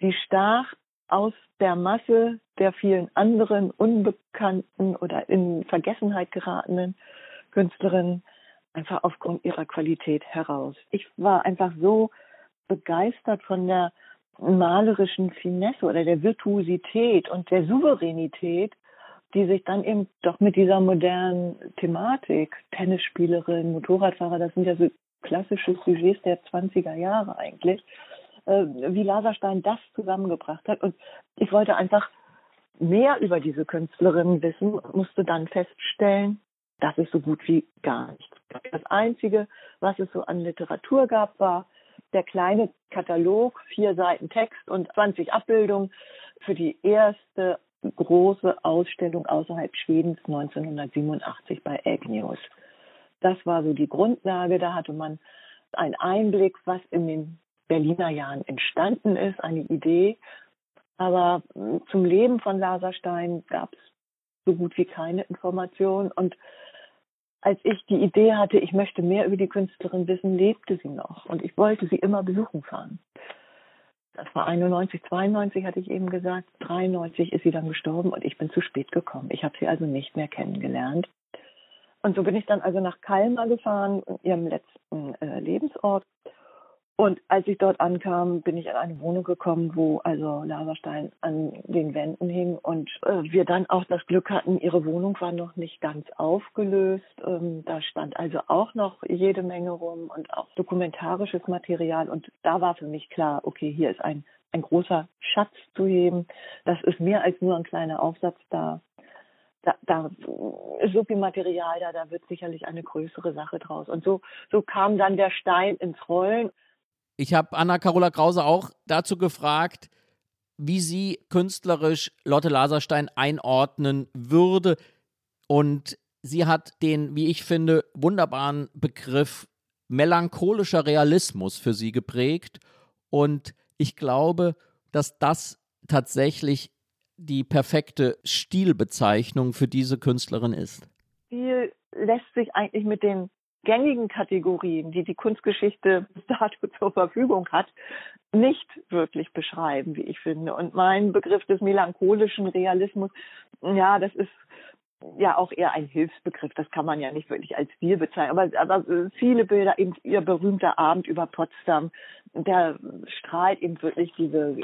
sie stach aus der Masse der vielen anderen unbekannten oder in Vergessenheit geratenen Künstlerinnen einfach aufgrund ihrer Qualität heraus. Ich war einfach so begeistert von der malerischen Finesse oder der Virtuosität und der Souveränität, die sich dann eben doch mit dieser modernen Thematik, Tennisspielerin, Motorradfahrer, das sind ja so klassische Sujets der 20er Jahre eigentlich, äh, wie Laserstein das zusammengebracht hat. Und ich wollte einfach mehr über diese Künstlerin wissen musste dann feststellen, dass es so gut wie gar nichts gab. Das Einzige, was es so an Literatur gab, war der kleine Katalog, vier Seiten Text und 20 Abbildungen für die erste große Ausstellung außerhalb Schwedens 1987 bei Agnews. Das war so die Grundlage. Da hatte man einen Einblick, was in den Berliner Jahren entstanden ist, eine Idee. Aber hm, zum Leben von Laserstein gab es so gut wie keine Information. Und als ich die Idee hatte, ich möchte mehr über die Künstlerin wissen, lebte sie noch. Und ich wollte sie immer besuchen fahren. Das war 91, 92 hatte ich eben gesagt. 93 ist sie dann gestorben und ich bin zu spät gekommen. Ich habe sie also nicht mehr kennengelernt. Und so bin ich dann also nach Kalmar gefahren, ihrem letzten äh, Lebensort. Und als ich dort ankam, bin ich in eine Wohnung gekommen, wo also Laserstein an den Wänden hing und äh, wir dann auch das Glück hatten, ihre Wohnung war noch nicht ganz aufgelöst. Ähm, da stand also auch noch jede Menge rum und auch dokumentarisches Material. Und da war für mich klar, okay, hier ist ein, ein großer Schatz zu heben. Das ist mehr als nur ein kleiner Aufsatz da. Da, da ist so viel Material da, da wird sicherlich eine größere Sache draus. Und so, so kam dann der Stein ins Rollen. Ich habe Anna-Carola Krause auch dazu gefragt, wie sie künstlerisch Lotte Laserstein einordnen würde. Und sie hat den, wie ich finde, wunderbaren Begriff melancholischer Realismus für sie geprägt. Und ich glaube, dass das tatsächlich die perfekte Stilbezeichnung für diese Künstlerin ist. Stil lässt sich eigentlich mit den gängigen Kategorien, die die Kunstgeschichte bis dato zur Verfügung hat, nicht wirklich beschreiben, wie ich finde. Und mein Begriff des melancholischen Realismus, ja, das ist ja auch eher ein Hilfsbegriff. Das kann man ja nicht wirklich als Stil bezeichnen. Aber, aber viele Bilder, eben ihr berühmter Abend über Potsdam, der strahlt eben wirklich diese,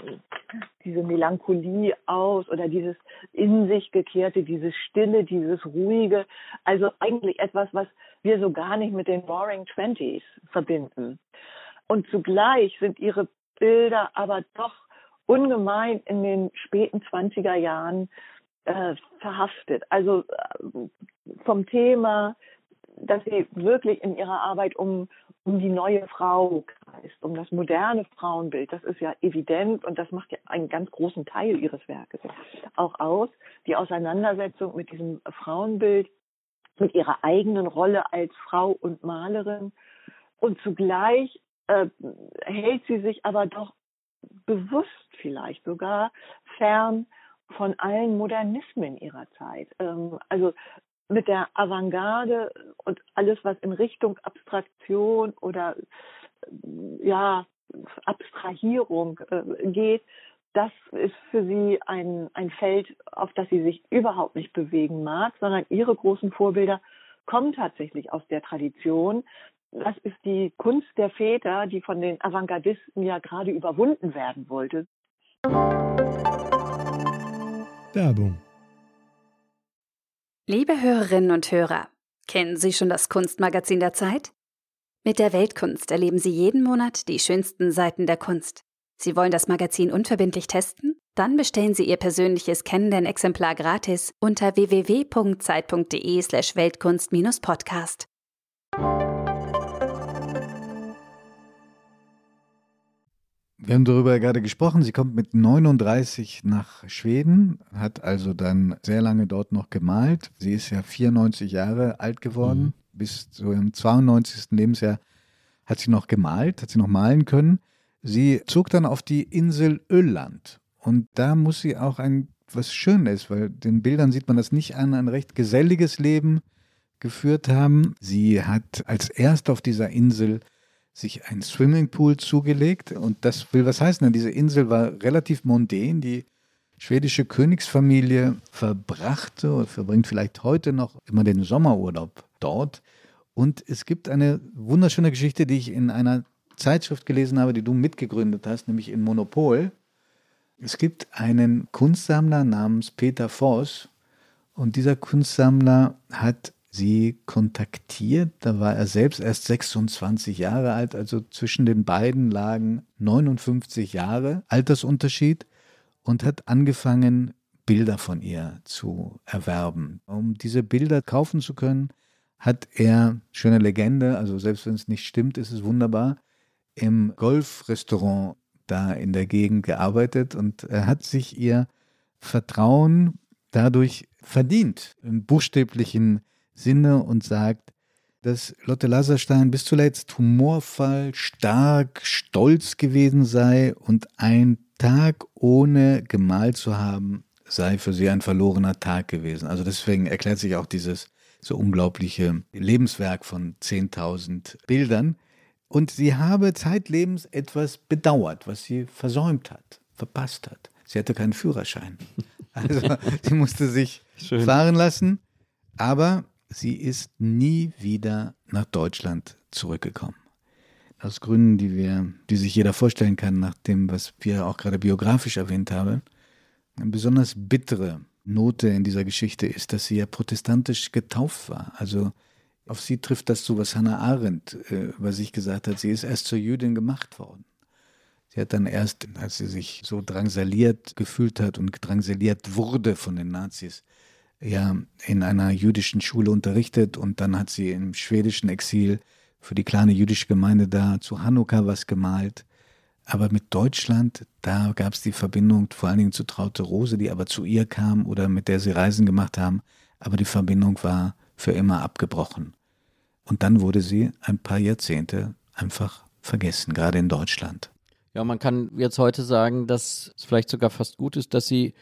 diese Melancholie aus oder dieses in sich gekehrte, dieses Stille, dieses Ruhige. Also eigentlich etwas, was wir so gar nicht mit den Roaring Twenties verbinden. Und zugleich sind ihre Bilder aber doch ungemein in den späten 20er Jahren äh, verhaftet. Also äh, vom Thema, dass sie wirklich in ihrer Arbeit um, um die neue Frau kreist, um das moderne Frauenbild. Das ist ja evident und das macht ja einen ganz großen Teil ihres Werkes auch aus. Die Auseinandersetzung mit diesem Frauenbild, mit ihrer eigenen Rolle als Frau und Malerin. Und zugleich äh, hält sie sich aber doch bewusst vielleicht sogar fern von allen Modernismen ihrer Zeit. Ähm, also mit der Avantgarde und alles, was in Richtung Abstraktion oder ja Abstrahierung äh, geht, das ist für sie ein, ein Feld, auf das sie sich überhaupt nicht bewegen mag, sondern ihre großen Vorbilder kommen tatsächlich aus der Tradition. Das ist die Kunst der Väter, die von den Avantgardisten ja gerade überwunden werden wollte. Werbung. Liebe Hörerinnen und Hörer, kennen Sie schon das Kunstmagazin der Zeit? Mit der Weltkunst erleben Sie jeden Monat die schönsten Seiten der Kunst. Sie wollen das Magazin unverbindlich testen? Dann bestellen Sie Ihr persönliches Kennenden-Exemplar gratis unter www.zeit.de/slash Weltkunst-Podcast. Wir haben darüber gerade gesprochen. Sie kommt mit 39 nach Schweden, hat also dann sehr lange dort noch gemalt. Sie ist ja 94 Jahre alt geworden. Mhm. Bis so im 92. Lebensjahr hat sie noch gemalt, hat sie noch malen können. Sie zog dann auf die Insel Ölland. Und da muss sie auch ein was Schönes, weil den Bildern sieht man das nicht an, ein recht geselliges Leben geführt haben. Sie hat als erst auf dieser Insel sich ein Swimmingpool zugelegt. Und das will was heißen, denn diese Insel war relativ mondän. Die schwedische Königsfamilie verbrachte oder verbringt vielleicht heute noch immer den Sommerurlaub dort. Und es gibt eine wunderschöne Geschichte, die ich in einer Zeitschrift gelesen habe, die du mitgegründet hast, nämlich in Monopol. Es gibt einen Kunstsammler namens Peter Voss und dieser Kunstsammler hat sie kontaktiert. Da war er selbst erst 26 Jahre alt, also zwischen den beiden lagen 59 Jahre Altersunterschied und hat angefangen, Bilder von ihr zu erwerben. Um diese Bilder kaufen zu können, hat er, schöne Legende, also selbst wenn es nicht stimmt, ist es wunderbar, im Golfrestaurant da in der Gegend gearbeitet und er hat sich ihr Vertrauen dadurch verdient, im buchstäblichen Sinne und sagt, dass Lotte Laserstein bis zuletzt humorvoll, stark, stolz gewesen sei und ein Tag ohne gemalt zu haben, sei für sie ein verlorener Tag gewesen. Also deswegen erklärt sich auch dieses so unglaubliche Lebenswerk von 10.000 Bildern. Und sie habe zeitlebens etwas bedauert, was sie versäumt hat, verpasst hat. Sie hatte keinen Führerschein. Also sie musste sich Schön. fahren lassen, aber sie ist nie wieder nach Deutschland zurückgekommen. Aus Gründen, die wir, die sich jeder vorstellen kann, nach dem, was wir auch gerade biografisch erwähnt haben. Eine besonders bittere Note in dieser Geschichte ist, dass sie ja protestantisch getauft war. Also auf sie trifft das zu, was Hannah Arendt äh, über sich gesagt hat. Sie ist erst zur Jüdin gemacht worden. Sie hat dann erst, als sie sich so drangsaliert gefühlt hat und drangsaliert wurde von den Nazis, ja in einer jüdischen Schule unterrichtet und dann hat sie im schwedischen Exil für die kleine jüdische Gemeinde da zu Hanukkah was gemalt. Aber mit Deutschland, da gab es die Verbindung vor allen Dingen zu Traute Rose, die aber zu ihr kam oder mit der sie Reisen gemacht haben. Aber die Verbindung war für immer abgebrochen. Und dann wurde sie ein paar Jahrzehnte einfach vergessen, gerade in Deutschland. Ja, man kann jetzt heute sagen, dass es vielleicht sogar fast gut ist, dass sie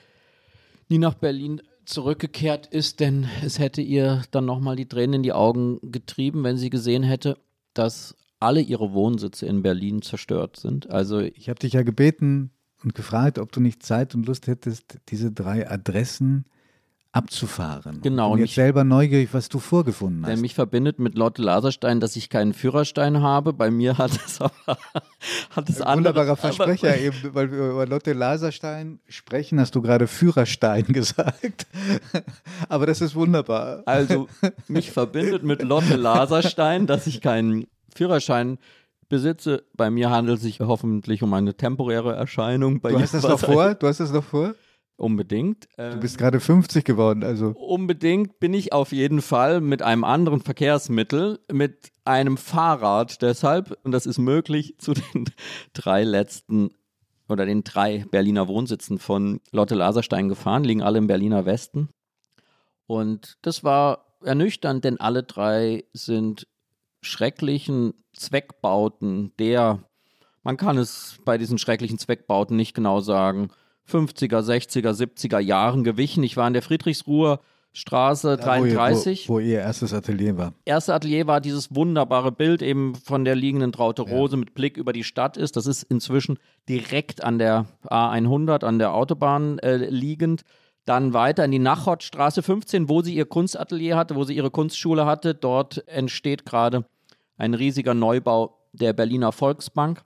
nie nach Berlin zurückgekehrt ist, denn es hätte ihr dann nochmal die Tränen in die Augen getrieben, wenn sie gesehen hätte, dass alle ihre Wohnsitze in Berlin zerstört sind. Also Ich habe dich ja gebeten und gefragt, ob du nicht Zeit und Lust hättest, diese drei Adressen abzufahren. Genau, Und jetzt mich- selber neugierig, was du vorgefunden der hast. mich verbindet mit Lotte Laserstein, dass ich keinen Führerstein habe. Bei mir hat es aber hat es Ein andere- wunderbarer Versprecher aber- eben, weil wir über Lotte Laserstein sprechen, hast du gerade Führerstein gesagt. Aber das ist wunderbar. Also mich verbindet mit Lotte Laserstein, dass ich keinen Führerschein besitze. Bei mir handelt es sich hoffentlich um eine temporäre Erscheinung. Bei Du hast das noch es vor? Du hast das noch vor? Unbedingt. Du Ähm, bist gerade 50 geworden, also Unbedingt bin ich auf jeden Fall mit einem anderen Verkehrsmittel, mit einem Fahrrad deshalb, und das ist möglich, zu den drei letzten oder den drei Berliner Wohnsitzen von Lotte Laserstein gefahren, liegen alle im Berliner Westen. Und das war ernüchternd, denn alle drei sind schrecklichen Zweckbauten der, man kann es bei diesen schrecklichen Zweckbauten nicht genau sagen, 50er, 60er, 70er Jahren gewichen. Ich war in der Friedrichsruher Straße da, wo ihr- 33. Wo, wo ihr erstes Atelier war. Erste Atelier war dieses wunderbare Bild eben von der liegenden Traute Rose mit Blick über die Stadt ist. Das ist inzwischen direkt an der A100, an der Autobahn äh, liegend. Dann weiter in die Nachodstraße 15, wo sie ihr Kunstatelier hatte, wo sie ihre Kunstschule hatte. Dort entsteht gerade ein riesiger Neubau der Berliner Volksbank.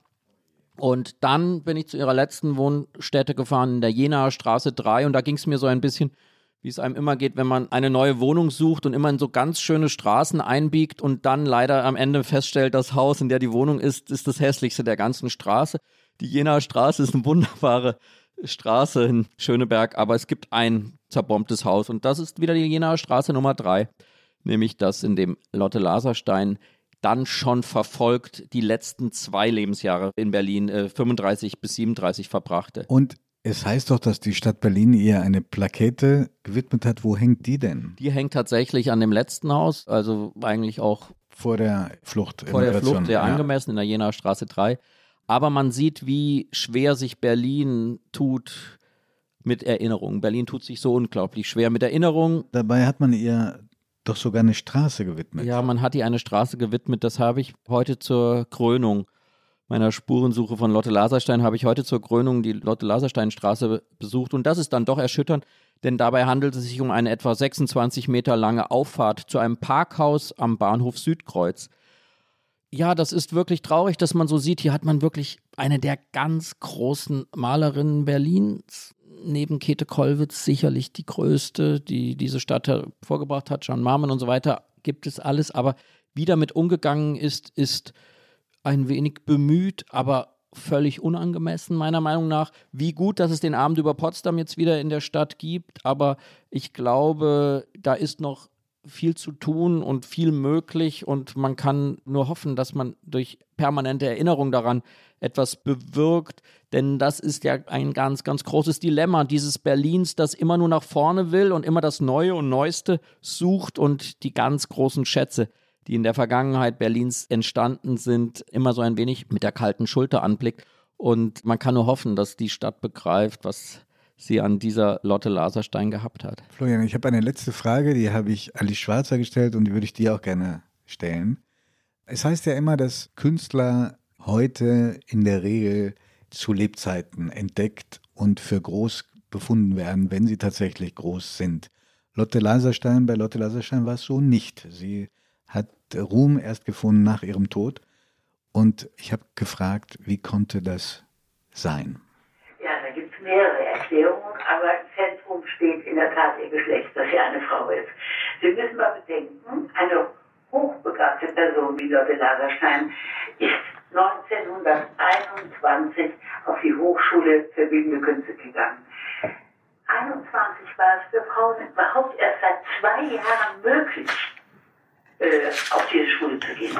Und dann bin ich zu ihrer letzten Wohnstätte gefahren, in der Jenaer Straße 3. Und da ging es mir so ein bisschen, wie es einem immer geht, wenn man eine neue Wohnung sucht und immer in so ganz schöne Straßen einbiegt und dann leider am Ende feststellt, das Haus, in der die Wohnung ist, ist das hässlichste der ganzen Straße. Die Jenaer Straße ist eine wunderbare Straße in Schöneberg, aber es gibt ein zerbombtes Haus und das ist wieder die Jenaer Straße Nummer 3, nämlich das, in dem Lotte Laserstein dann schon verfolgt die letzten zwei Lebensjahre in Berlin, äh, 35 bis 37 verbrachte. Und es heißt doch, dass die Stadt Berlin ihr eine Plakette gewidmet hat. Wo hängt die denn? Die hängt tatsächlich an dem letzten Haus, also eigentlich auch Vor der Flucht. vor der. Flucht sehr Ja. angemessen in der Jenaer Straße 3. Aber man sieht, wie schwer sich Berlin tut mit Erinnerungen. Berlin tut sich so unglaublich schwer mit Erinnerungen. Dabei hat man ihr doch sogar eine Straße gewidmet. Ja, man hat ihr eine Straße gewidmet. Das habe ich heute zur Krönung meiner Spurensuche von Lotte Laserstein, habe ich heute zur Krönung die Lotte Laserstein-Straße besucht. Und das ist dann doch erschütternd, denn dabei handelt es sich um eine etwa 26 Meter lange Auffahrt zu einem Parkhaus am Bahnhof Südkreuz. Ja, das ist wirklich traurig, dass man so sieht, hier hat man wirklich eine der ganz großen Malerinnen Berlins. Neben Käthe Kollwitz sicherlich die größte, die diese Stadt hervorgebracht hat, Jean Marmon und so weiter, gibt es alles. Aber wie damit umgegangen ist, ist ein wenig bemüht, aber völlig unangemessen, meiner Meinung nach. Wie gut, dass es den Abend über Potsdam jetzt wieder in der Stadt gibt, aber ich glaube, da ist noch viel zu tun und viel möglich und man kann nur hoffen, dass man durch permanente Erinnerung daran etwas bewirkt, denn das ist ja ein ganz, ganz großes Dilemma dieses Berlins, das immer nur nach vorne will und immer das Neue und Neueste sucht und die ganz großen Schätze, die in der Vergangenheit Berlins entstanden sind, immer so ein wenig mit der kalten Schulter anblickt. Und man kann nur hoffen, dass die Stadt begreift, was sie an dieser Lotte Laserstein gehabt hat. Florian, ich habe eine letzte Frage, die habe ich Alice Schwarzer gestellt und die würde ich dir auch gerne stellen. Es heißt ja immer, dass Künstler heute in der Regel zu Lebzeiten entdeckt und für groß befunden werden, wenn sie tatsächlich groß sind. Lotte Laserstein, bei Lotte Laserstein war es so nicht. Sie hat Ruhm erst gefunden nach ihrem Tod. Und ich habe gefragt, wie konnte das sein? Ja, da gibt es mehrere Erklärungen, aber im Zentrum steht in der Tat ihr Geschlecht, dass sie eine Frau ist. Sie müssen mal bedenken, eine hochbegabte Person wie Lotte Laserstein ist 1921 auf die Hochschule für Bildende Künste gegangen. 21 war es für Frauen überhaupt erst seit zwei Jahren möglich, äh, auf diese Schule zu gehen.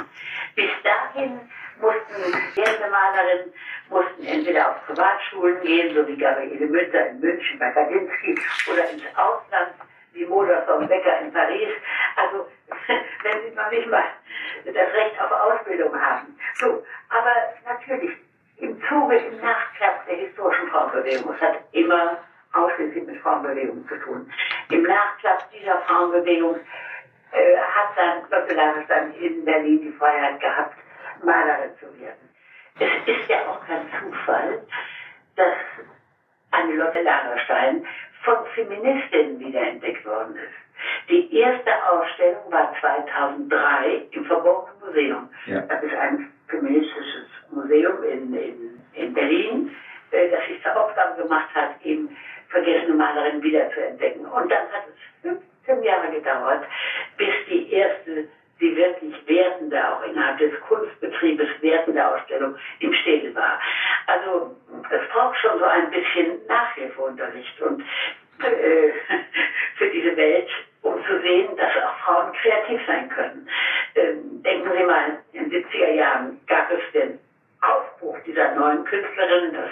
Bis dahin mussten Gänsemalerinnen mussten entweder auf Privatschulen gehen, so wie Gabriele Münter in München bei Kandinsky, oder ins Ausland, wie Moder vom Becker in Paris. Also, wenn sie noch nicht mal das Recht auf Ausbildung haben. So, aber natürlich, im Zuge, im Nachklapp der historischen Frauenbewegung, es hat immer ausschließlich mit Frauenbewegung zu tun. Im Nachklapp dieser Frauenbewegung äh, hat dann Lotte in Berlin die Freiheit gehabt, Malerin zu werden. Es ist ja auch kein Zufall, dass eine Lotte Lagerstein von Feministinnen wiederentdeckt worden ist. Die erste Ausstellung war 2003 im Verborgenen Museum. Ja. Das ist ein feministisches Museum in, in, in Berlin, äh, das sich zur Aufgabe gemacht hat, eben vergessene Malerinnen wiederzuentdecken. Und dann hat es 15 Jahre gedauert, bis die erste die wirklich wertende, auch innerhalb des Kunstbetriebes wertende Ausstellung im Städel war. Also es braucht schon so ein bisschen Nachhilfeunterricht und äh, für diese Welt, um zu sehen, dass auch Frauen kreativ sein können. Ähm, denken Sie mal, in den 70er Jahren gab es den Aufbruch dieser neuen Künstlerinnen, das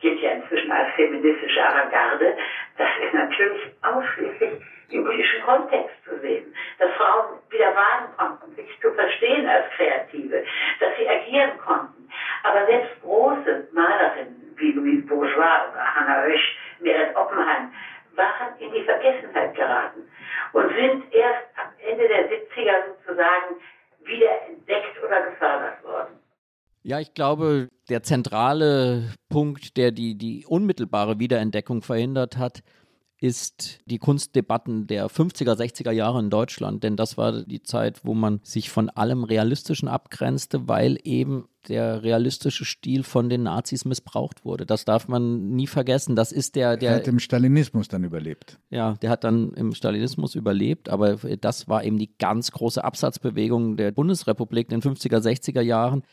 gilt ja inzwischen als feministische Avantgarde, das ist natürlich ausschließlich im politischen Kontext zu sehen, dass Frauen wieder wagen konnten, sich zu verstehen als Kreative, dass sie agieren konnten. Aber selbst große Malerinnen wie Louise Bourgeois oder Hannah Hösch, Meret Oppenheim, waren in die Vergessenheit geraten und sind erst am Ende der 70er sozusagen wieder entdeckt oder gefördert worden. Ja, ich glaube, der zentrale Punkt, der die, die unmittelbare Wiederentdeckung verhindert hat, ist die Kunstdebatten der 50er, 60er Jahre in Deutschland, denn das war die Zeit, wo man sich von allem Realistischen abgrenzte, weil eben der realistische Stil von den Nazis missbraucht wurde. Das darf man nie vergessen. Das ist der, der. Er hat im Stalinismus dann überlebt. Ja, der hat dann im Stalinismus überlebt, aber das war eben die ganz große Absatzbewegung der Bundesrepublik in den 50er, 60er Jahren.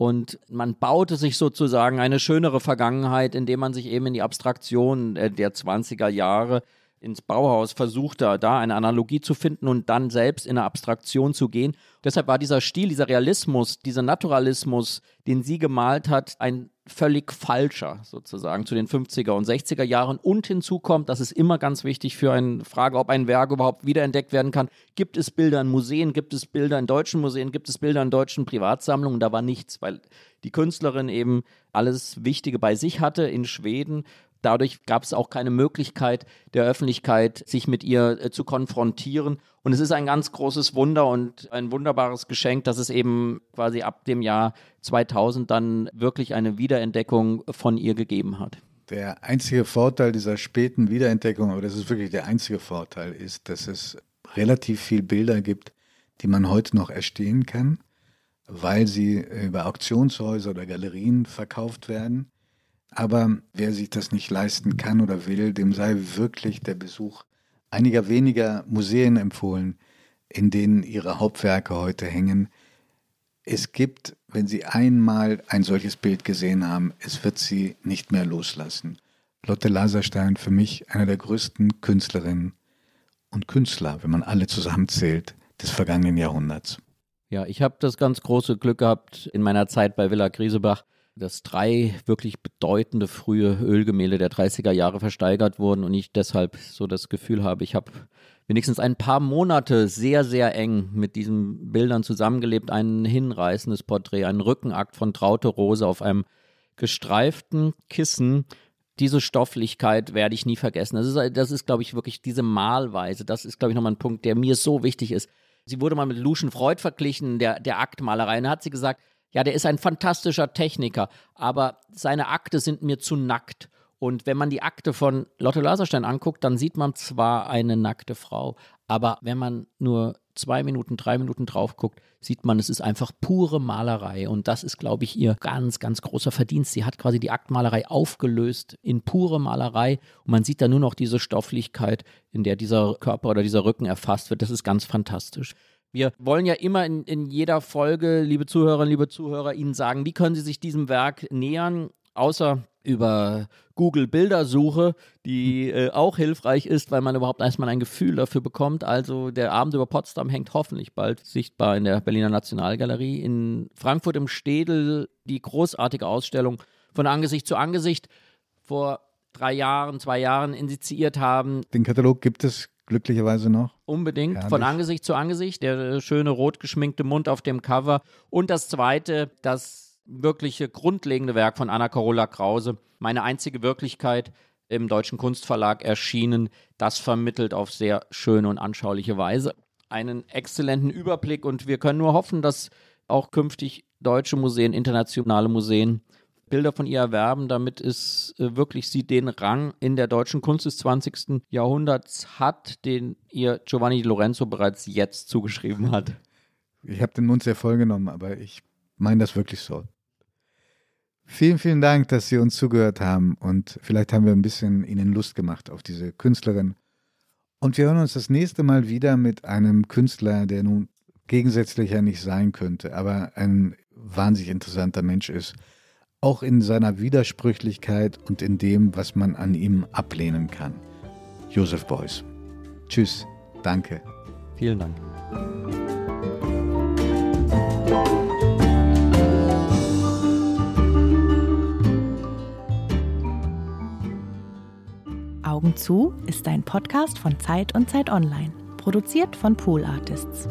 Und man baute sich sozusagen eine schönere Vergangenheit, indem man sich eben in die Abstraktion der 20er Jahre ins Bauhaus versuchte, da eine Analogie zu finden und dann selbst in eine Abstraktion zu gehen. Deshalb war dieser Stil, dieser Realismus, dieser Naturalismus, den sie gemalt hat, ein völlig falscher sozusagen zu den 50er und 60er Jahren. Und hinzu kommt, das ist immer ganz wichtig für eine Frage, ob ein Werk überhaupt wiederentdeckt werden kann. Gibt es Bilder in Museen, gibt es Bilder in deutschen Museen, gibt es Bilder in deutschen Privatsammlungen? Da war nichts, weil die Künstlerin eben alles Wichtige bei sich hatte in Schweden Dadurch gab es auch keine Möglichkeit der Öffentlichkeit, sich mit ihr äh, zu konfrontieren. Und es ist ein ganz großes Wunder und ein wunderbares Geschenk, dass es eben quasi ab dem Jahr 2000 dann wirklich eine Wiederentdeckung von ihr gegeben hat. Der einzige Vorteil dieser späten Wiederentdeckung, aber das ist wirklich der einzige Vorteil, ist, dass es relativ viel Bilder gibt, die man heute noch erstehen kann, weil sie über Auktionshäuser oder Galerien verkauft werden. Aber wer sich das nicht leisten kann oder will, dem sei wirklich der Besuch einiger weniger Museen empfohlen, in denen ihre Hauptwerke heute hängen. Es gibt, wenn Sie einmal ein solches Bild gesehen haben, es wird Sie nicht mehr loslassen. Lotte Laserstein für mich einer der größten Künstlerinnen und Künstler, wenn man alle zusammenzählt, des vergangenen Jahrhunderts. Ja, ich habe das ganz große Glück gehabt in meiner Zeit bei Villa Griesebach, dass drei wirklich bedeutende frühe Ölgemälde der 30er Jahre versteigert wurden und ich deshalb so das Gefühl habe, ich habe wenigstens ein paar Monate sehr, sehr eng mit diesen Bildern zusammengelebt. Ein hinreißendes Porträt, ein Rückenakt von Traute Rose auf einem gestreiften Kissen. Diese Stofflichkeit werde ich nie vergessen. Das ist, das ist glaube ich, wirklich diese Malweise. Das ist, glaube ich, nochmal ein Punkt, der mir so wichtig ist Sie wurde mal mit Lucian Freud verglichen, der, der Aktmalerei. Und da hat sie gesagt, ja, der ist ein fantastischer Techniker, aber seine Akte sind mir zu nackt. Und wenn man die Akte von Lotte Laserstein anguckt, dann sieht man zwar eine nackte Frau, aber wenn man nur zwei Minuten, drei Minuten drauf guckt, sieht man, es ist einfach pure Malerei. Und das ist, glaube ich, ihr ganz, ganz großer Verdienst. Sie hat quasi die Aktmalerei aufgelöst in pure Malerei. Und man sieht da nur noch diese Stofflichkeit, in der dieser Körper oder dieser Rücken erfasst wird. Das ist ganz fantastisch. Wir wollen ja immer in, in jeder Folge, liebe Zuhörerinnen, liebe Zuhörer, Ihnen sagen, wie können Sie sich diesem Werk nähern, außer über Google Bildersuche, die äh, auch hilfreich ist, weil man überhaupt erstmal ein Gefühl dafür bekommt. Also der Abend über Potsdam hängt hoffentlich bald sichtbar in der Berliner Nationalgalerie. In Frankfurt im Städel die großartige Ausstellung von Angesicht zu Angesicht vor drei Jahren, zwei Jahren initiiert haben. Den Katalog gibt es glücklicherweise noch. Unbedingt, Herrlich. von Angesicht zu Angesicht, der schöne rot geschminkte Mund auf dem Cover. Und das zweite, das wirkliche grundlegende Werk von Anna Carola Krause, meine einzige Wirklichkeit, im Deutschen Kunstverlag erschienen. Das vermittelt auf sehr schöne und anschauliche Weise einen exzellenten Überblick und wir können nur hoffen, dass auch künftig deutsche Museen, internationale Museen Bilder von ihr erwerben, damit es äh, wirklich sie den Rang in der deutschen Kunst des 20. Jahrhunderts hat, den ihr Giovanni Lorenzo bereits jetzt zugeschrieben hat. Ich habe den Mund sehr voll genommen, aber ich meine das wirklich so. Vielen, vielen Dank, dass Sie uns zugehört haben und vielleicht haben wir ein bisschen Ihnen Lust gemacht auf diese Künstlerin. Und wir hören uns das nächste Mal wieder mit einem Künstler, der nun gegensätzlicher nicht sein könnte, aber ein wahnsinnig interessanter Mensch ist. Auch in seiner Widersprüchlichkeit und in dem, was man an ihm ablehnen kann. Josef Beuys. Tschüss. Danke. Vielen Dank. Augen zu ist ein Podcast von Zeit und Zeit Online, produziert von Pool Artists.